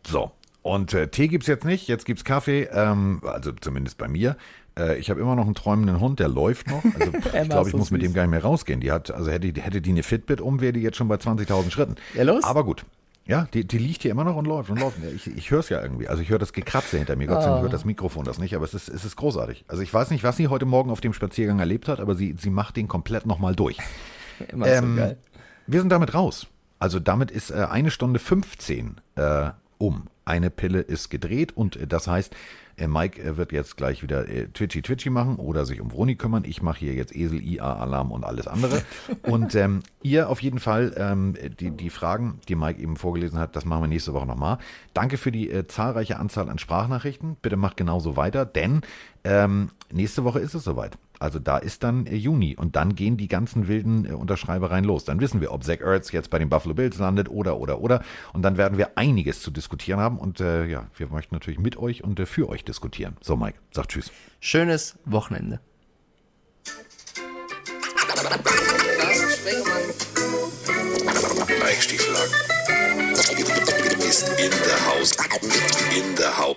So, und äh, Tee gibt's jetzt nicht, jetzt gibt's Kaffee, ähm, also zumindest bei mir. Äh, ich habe immer noch einen träumenden Hund, der läuft noch. Also ich glaube, ich so muss süß. mit dem gar nicht mehr rausgehen. Die hat, also hätte, hätte die eine Fitbit um, wäre die jetzt schon bei 20.000 Schritten. Ja, los. Aber gut. Ja, die, die liegt hier immer noch und läuft und läuft. Ich, ich höre es ja irgendwie. Also ich höre das Gekratze hinter mir. Gott sei Dank hört das Mikrofon das nicht, aber es ist, es ist großartig. Also ich weiß nicht, was sie heute Morgen auf dem Spaziergang erlebt hat, aber sie, sie macht den komplett nochmal durch. Immer ähm, so geil. Wir sind damit raus. Also damit ist äh, eine Stunde 15 äh, um eine Pille ist gedreht und äh, das heißt, äh, Mike äh, wird jetzt gleich wieder Twitchy Twitchy machen oder sich um Vroni kümmern. Ich mache hier jetzt Esel, IA, Alarm und alles andere. und ähm, ihr auf jeden Fall ähm, die, die Fragen, die Mike eben vorgelesen hat, das machen wir nächste Woche nochmal. Danke für die äh, zahlreiche Anzahl an Sprachnachrichten. Bitte macht genauso weiter, denn ähm, nächste Woche ist es soweit. Also da ist dann äh, Juni und dann gehen die ganzen wilden äh, Unterschreibereien los. Dann wissen wir, ob Zach Ertz jetzt bei den Buffalo Bills landet oder, oder, oder. Und dann werden wir einiges zu diskutieren haben. Und äh, ja, wir möchten natürlich mit euch und äh, für euch diskutieren. So, Mike, sag Tschüss. Schönes Wochenende. Eichstiefel ist in der Haus. In der Haut.